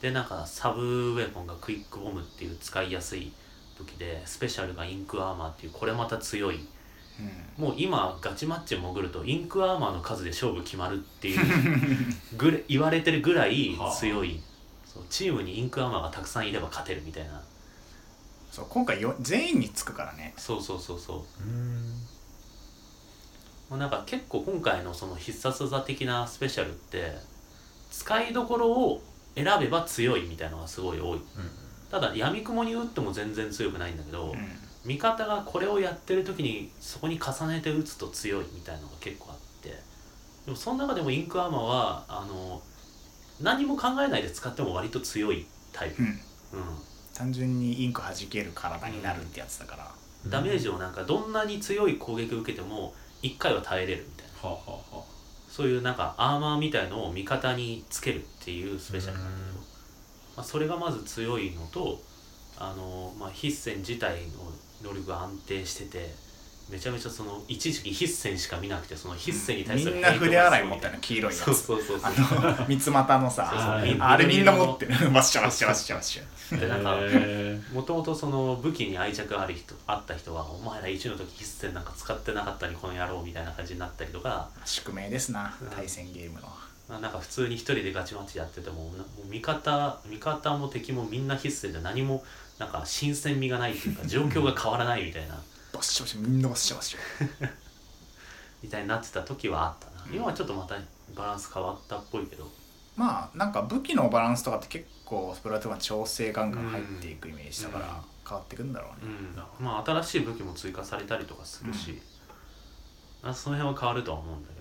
B: でなんかサブウェポンがクイックボムっていう使いやすい武器でスペシャルがインクアーマーっていうこれまた強い
A: うん。
B: もう今ガチマッチ潜るとインクアーマーの数で勝負決まるっていう ぐ言われてるぐらい強いそうチームにインクアーマーがたくさんいれば勝てるみたいな。
A: そう今回よ全員につくからね。
B: そうそうそうそう。
C: うん。
B: もうなんか結構今回のその必殺技的なスペシャルって使いどころを選べば強いみたいなのがすごい多い。ただ闇雲に打っても全然強くないんだけど、
A: うん
B: 味方がこれをやってる時にそこに重ねて打つと強いみたいなのが結構あってでもその中でもインクアーマーはあの何も考えないで使っても割と強いタイプ、
A: うん。
B: う
A: 単純にインク弾ける体になるってやつだから、
B: ん、ダメージをなんかどんなに強い攻撃を受けても1回は耐えれるみたいな。
C: はあはあは
B: そういうなんかアーマーみたいのを味方につけるっていうスペシャルなんだけど、
C: うん。
B: まあ、それがまず強いのとあの、まあ、筆線自体の能力が安定しててめちゃめちゃその一時期筆線しか見なくてその筆線に対する
A: みんな筆洗い持ったの黄色いやつ
B: そうそうそうそ
A: あ
B: う
A: の三つ股のさ
B: そうそう
C: はい
A: あれみんな持ってるバッシャバッシャバッシャバッシャ
B: でなんか
C: へ
B: もともとその武器に愛着ある人あった人はお前ら1の時筆線なんか使ってなかったにこの野郎みたいな感じになったりとか
A: 宿命ですな
B: うん
A: 対戦ゲームの
B: まあなんか普通に一人でガチマッチやっててもなもう味方味方も敵もみんな筆線で何もなんか新鮮味がないっていうか状況が変わらないみたいな。
A: バッシャバッシャみんなバッシャバッシャ。
B: みたいになってた時はあったな。今はちょっとまたバランス変わったっぽいけど。
A: まあなんか武器のバランスとかって結構スプラトゥーンは調整ガンガン入っていくイメージだから
B: うん。
A: 変わってくんだろう
B: う
A: ね
B: ん。まあ新しい武器も追加されたりとかするし、まあその辺は変わるとは思うんだけど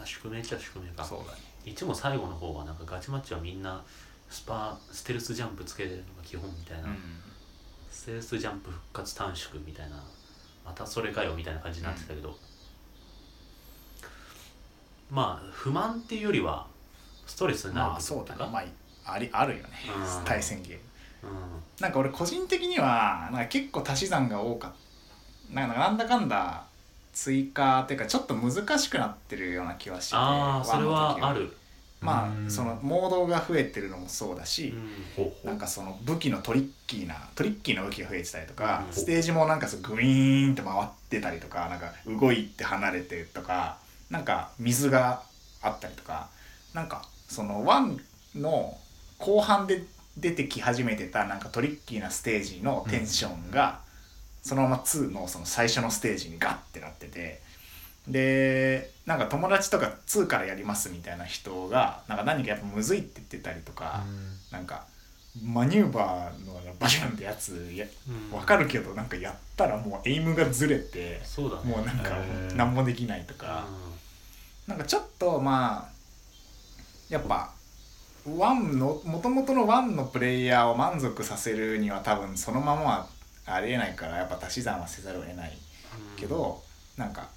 B: まあ宿命っちゃ宿命か。
A: そうだね。
B: 1も最後の方はなんかガチマッチはみんなスパステルスジャンプつけるのが基本みたいな、
A: うん。
B: ステルスジャンプ復活短縮みたいな。またそれかよみたいな感じになってたけど、まあ不満っていうよりはストレスになる
A: まあそうだね。まあありあるよね。
B: うん。
A: 対戦ゲーム。
B: う
A: なんか俺個人的にはなんか結構足し算が多かった。なんかなんだかんだ追加っていうかちょっと難しくなってるような気はしてて
B: ああそれはある、
A: ま
C: うん。
A: あそのモードが増えてるのもそうだし、
B: う
A: なんかその武器のトリッキーなトリッキーな武器が増えてたりとか、
B: うん。
A: ステージもなんかそうグイーンって回ってたりとかなんか動いて離れてとかなんか水があったりとかなんかその1の後半で出てき始めてたなんかトリッキーなステージのテンションが、そのまま2のその最初のステージにガッてなっててでなんか友達とか2からやりますみたいな人がなんか何かやっぱむずいって言ってたりとか。なんかマニューバーのバシュンってやつや
B: うん。
A: 分かるけどなんかやったらもうエイムがずれて
B: そうだね。
A: もうなんか何もできないとか。なんかちょっとまあやっぱワンのもともとのワンのプレイヤーを満足させるには多分そのままはありえないからやっぱ足し算はせざるを得ない
B: うん
A: けどなんか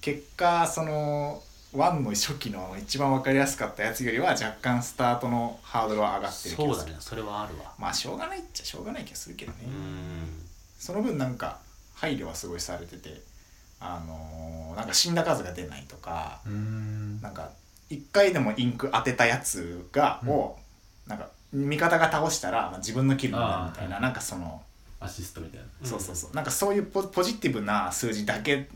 A: 結果そのワンの初期の一番分かりやすかったやつよりは若干スタートのハードルは上がってる気
B: そう
A: がする。
B: だねそれはあるわ。
A: まあしょうがないっちゃしょうがない気がするけどね、
B: うん。
A: その分なんか配慮はすごいされててあのーなんか死んだ数が出ないとか
C: うん。
A: なんか一回でもインク当てたやつが、
C: うん。
A: をなんか味方が倒したら、まあ、自分のキルになるみたいな
C: あー。
A: なんかその、
C: アシストみたいな。
B: うん
A: そうそうそう。なんかそういうポポジティブな数字だけ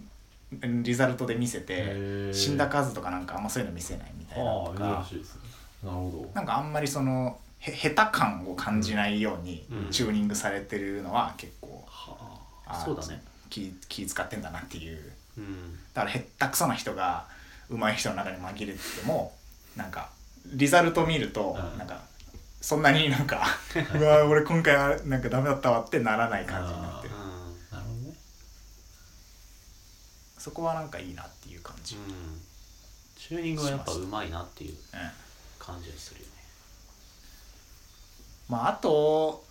A: リザルトで見せて死んだ数とかなんかあんまそういうの見せないみたいなのとか。
C: ああ珍しいですね。なるほど。
A: なんかあんまりそのへ下手感を感じないように
B: うん。
A: チューニングされてるのは結構、
B: は
A: あ。ー
B: あそうだね。
A: 気気使ってんだなっていう。
B: うん。
A: だからへったくそな人が上手い人の中に紛れててもなんかリザルト見ると
C: うん。
A: なんかそんなになんかうわ俺今回はなんかダメだったわってならない感じになってる。
B: う
C: なるほどね。
A: そこはなんかいいなっていう感じ、
B: ん、うん、チューニングはやっぱうまいなっていう
A: うん
B: 感じがするよね。
A: まああと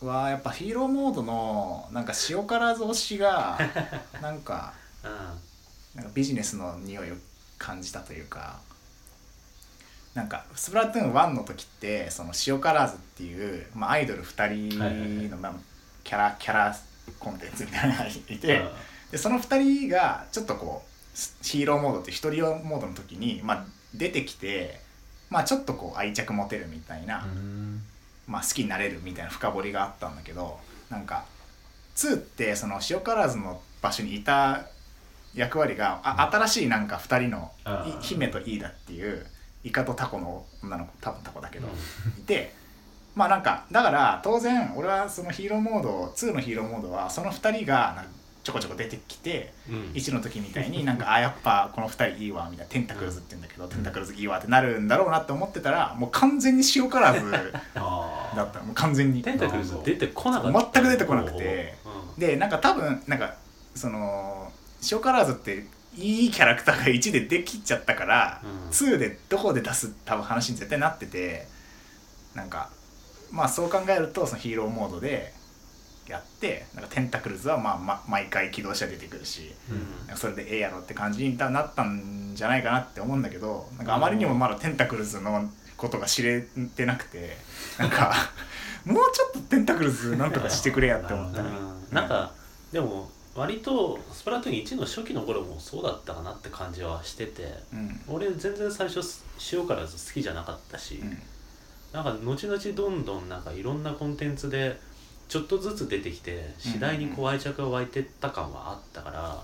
A: はやっぱヒーローモードのなんか塩辛増しが なんか
B: う
A: なんかビジネスの匂いを感じたというかなんかスプラトゥーン1の時ってその塩辛ズっていう、まあ、アイドル2
C: はいはいはい。
A: 人の、まあ、キャラキャラコンテンツみたいなのがいて、
C: うん。
A: でその2人がちょっとこうスヒーローモードって一人用モードの時に、まあ、出てきて、まあ、ちょっとこう愛着持てるみたいな、
C: うん。
A: まあ、好きになれるみたいな深掘りがあったんだけどなんか2ってその塩辛ずの場所にいた役割があ新しいなんか2人の姫とイーダっていうイカとタコの女の子多分タコだけど、
B: ん。
A: いてまあなんかだから当然俺はそのヒーローモード2のヒーローモードはその2人がちょこちょこ出てきて
B: うん。
A: 1の時みたいに なんかあやっぱこの2人いいわみたいなテンタクルズって言うんだけど、テンタクルズいいわってなるんだろうなって思ってたらもう完全に塩辛ず
C: あ
A: だった。もう完全に。
B: テンタクルズ出てこなかった。
A: 全く出てこなくて。
B: うん。
A: でなんか多分なんかその塩辛ずっていいキャラクターが1でできちゃったから、
B: うん。
A: 2でどこで出す多分話に絶対なっててなんかまあそう考えるとそのヒーローモードでやってなんかテンタクルズはまあ、ま、毎回起動車出てくるし
B: うん。
A: それでええやろって感じになったんじゃないかなって思うんだけどなんかあまりにもまだテンタクルズのことが知れてなくてなんか もうちょっとテンタクルズなんとかしてくれやって思った
B: なんかでも割とスプラトゥーン1の初期の頃もそうだったかなって感じはしてて
A: うん。
B: 俺全然最初塩辛ず好きじゃなかったし、
A: うん。
B: なんか後々どんどんなんかいろんなコンテンツでちょっとずつ出てきて次第にこう愛着が湧いてった感はあったから、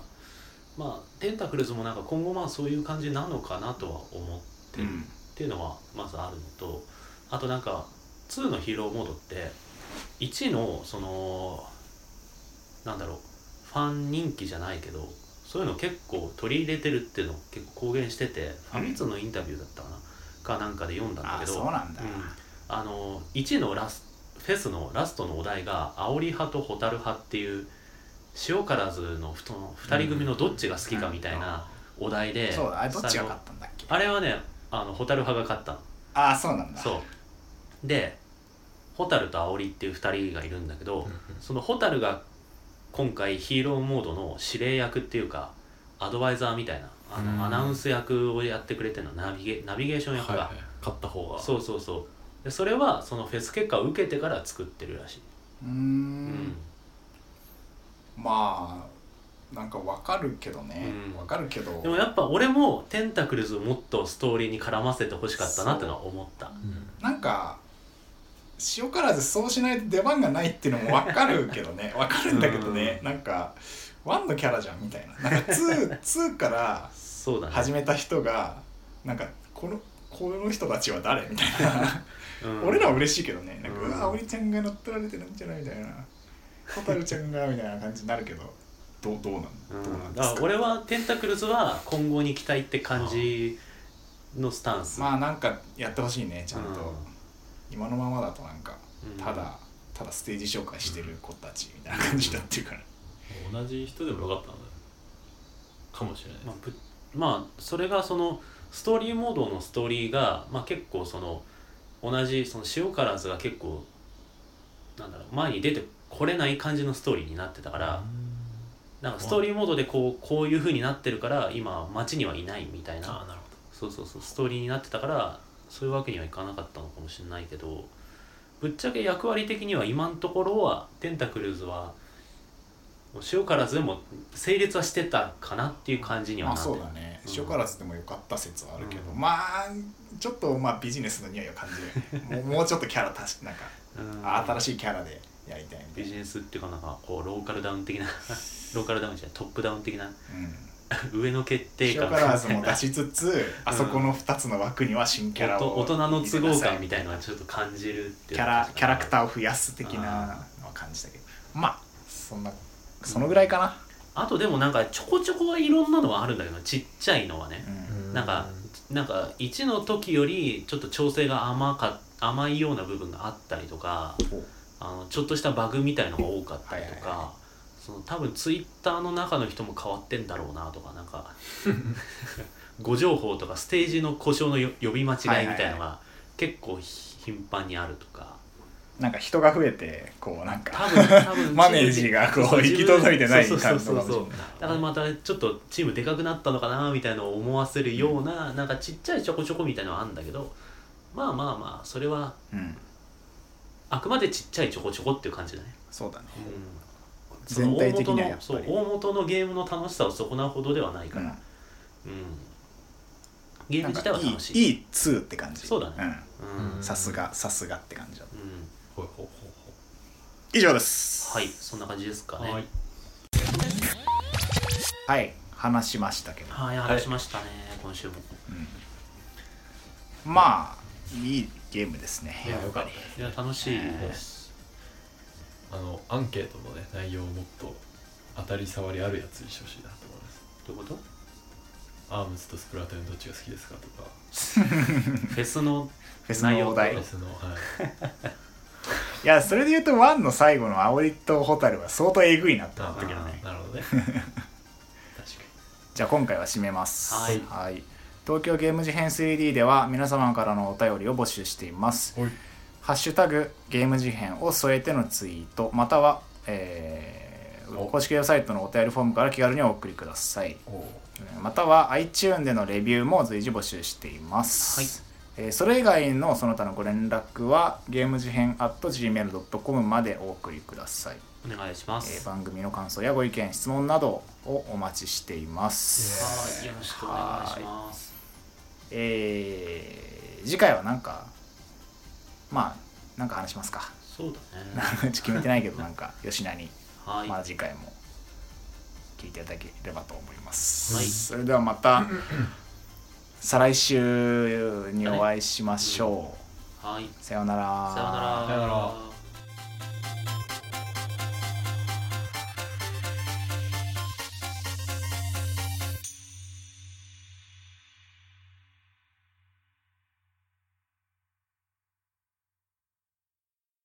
B: まあテンタクルズもなんか今後まあそういう感じなのかなとは思ってるっていうのはまずあるのとあとなんか2のヒーローモードって1のそのなんだろうファン人気じゃないけどそういうの結構取り入れてるっていうのを結構公言しててファミ通のインタビューだったかな、かなんかで読んだんだ
A: あ
B: けど
A: そうなんだ、
B: あの1のラスフェスのラストのお題が「煽り派と蛍派」っていう塩辛ずの2人組のどっちが好きかみたいなお題で、
A: そうだあれどっちが勝ったんだっけ？
B: あれはねあの蛍派が勝ったの。
A: ああそうなんだ。
B: そう。で蛍と煽りっていう2人がいるんだけど、その蛍が今回ヒーローモードの指令役っていうかアドバイザーみたいなあの、
C: うん。
B: アナウンス役をやってくれてるのナビゲナビゲーション役が、
C: はいはい。勝った方が。
B: そうそうそう。でそれはそのフェス結果を受けてから作ってるらしい、
A: う
B: ん。
A: ん。まあなんかわかるけどね。
B: うん。
A: わ、かるけど。
B: でもやっぱ俺もテンタクルズをもっとストーリーに絡ませてほしかったなってのは思った。
C: うん。
A: なんか塩辛ずそうしないと出番がないっていうのもわかるけどね。わかるんだけどね、なんかワンのキャラじゃんみたいな。なんか 2, 2から始めた人がなんかこのこの人たちは誰みたいな。
B: うん。
A: 俺らは嬉しいけどね。なんか、
B: う
A: うんわおりちゃんが乗っ取られてるんじゃないみたいな。蛍ちゃんがみたいな感じになるけどどうどうなん、
B: うん。
A: どうなん
B: 俺はテンタクルズは今後に期待って感じのスタンス、
A: まあなんかやってほしいねちゃんと、
B: うん
A: 今のままだとなんか
B: うん。
A: ただ、ただステージ紹介してる子たちみたいな感じだっていうから、
C: 同じ人でもよかったんだよ。かもしれない。
B: まあ、ぶまあそれがそのストーリーモードのストーリーが、まあ、結構その同じその塩辛ずが結構なんだろう前に出てこれない感じのストーリーになってたから、なんかストーリーモードでこうこういう風になってるから今街にはいないみたいな。
C: ああなる
B: そうそうそうストーリーになってたからそういうわけにはいかなかったのかもしれないけどぶっちゃけ役割的には今のところはテンタクルズは塩辛ずでも成立はしてたかなっていう感じには
A: まあ
B: なってる。
A: そうだね。
B: うん。
A: 塩辛ずでもよかった説はあるけど、
B: うん。
A: まあちょっとまあビジネスの匂いを感じる。もうちょっとキャラ足しなんか
B: うん。
A: 新しいキャラでやりたいみたいな。
B: ビジネスっていうかなんかこうローカルダウン的な ローカルダウンじゃないトップダウン的な。
A: うん
B: 上の決定
A: 塩
B: 感
A: 辛ずも出しつつ、あそこの2つの枠には新キャラを
B: 大人の都合感みたい
A: な
B: のはちょっと感じるって
A: キ
B: いう
A: ャラキャラクターを増やす的なのは感じたけど。まあそんなそのぐらいかな、
B: あとでもなんかちょこちょこはいろんなのはあるんだけどちっちゃいのはね、
A: うん。
B: なんかなんか1の時よりちょっと調整が甘か甘いような部分があったりとか
A: お
B: あのちょっとしたバグみたいのが多かったりとか、
A: はいはいは
B: その多分ツイッターの中の人も変わってんだろうなとかなんか 誤情報とかステージの故障のよ呼び間違いみたいのが結構頻繁にあるとか。
A: なんか人が増えてこうなんか
B: 多分多分
A: マネージがこう行き届いてない感じか
B: そうそうそう
A: もしれない
B: だからまたちょっとチームでかくなったのかなみたいなのを思わせるような、なんかちっちゃいちょこちょこみたいなのはあるんだけどまあまあまあそれは
A: うん。
B: あくまでちっちゃいちょこちょこっていう感じだね、
A: そうだね。
B: うん、
A: 全体的にはやっぱり。
B: そう大元のゲームの楽しさを損なうほどではないから、
A: うん。
B: うん。ゲーム自体は楽しい
A: いい。いい2って感じ。
B: そうだね。
A: うん。
B: うん。
C: うん
A: さすがさすがって感じ。だ
B: うん。
C: ほいほいほい
A: 以上です。
B: はい。そんな感じですかね。
C: ほいはい。
A: はい。話しましたけど。
B: はい話しましたね、今週も。
A: まあいいゲームですね。
C: いやよかったです
B: いや楽しいです、
C: あのアンケートのね内容をもっと当たり障りあるやつにしてほしいなと思います。
B: どういうこと？
C: アームズとスプラトゥーンどっちが好きですかとか。
B: フェスの
A: フェスのお題。い
C: フェスのはい。
A: やそれで言うと1の最後の青りとホタルは相当えぐいなって思ったけどね。
C: なるほどね。確か
A: じゃあ今回は締めます。
B: はい。
A: 東京ゲーム事変 3D では皆様からのお便りを募集しています。
C: にはい
A: ハッシュタグゲーム事変を添えてのツイートまたは、えー
C: お。
A: 公式ウェブサイトのお便りフォームから気軽にお送りください。
C: お。
A: または iTune でのレビューも随時募集しています、えーそれ以外のその他のご連絡はゲーム事変 at gmail.com までお送りください、
B: お願いしま
A: え
B: す、
A: ー番組の感想やご意見質問などをお待ちしています、
B: はい。よろしくお願いします。
A: えー次回はなんかまあなんか話しますか。
B: そうだね。
A: 決めてないけどなんか吉名に
B: はい、
A: まあ次回も聞いていただければと思います、
B: はい。
A: それではまた 再来週にお会いしましょう、
B: はい、
A: さようなら。
B: さようなら。
C: さようなら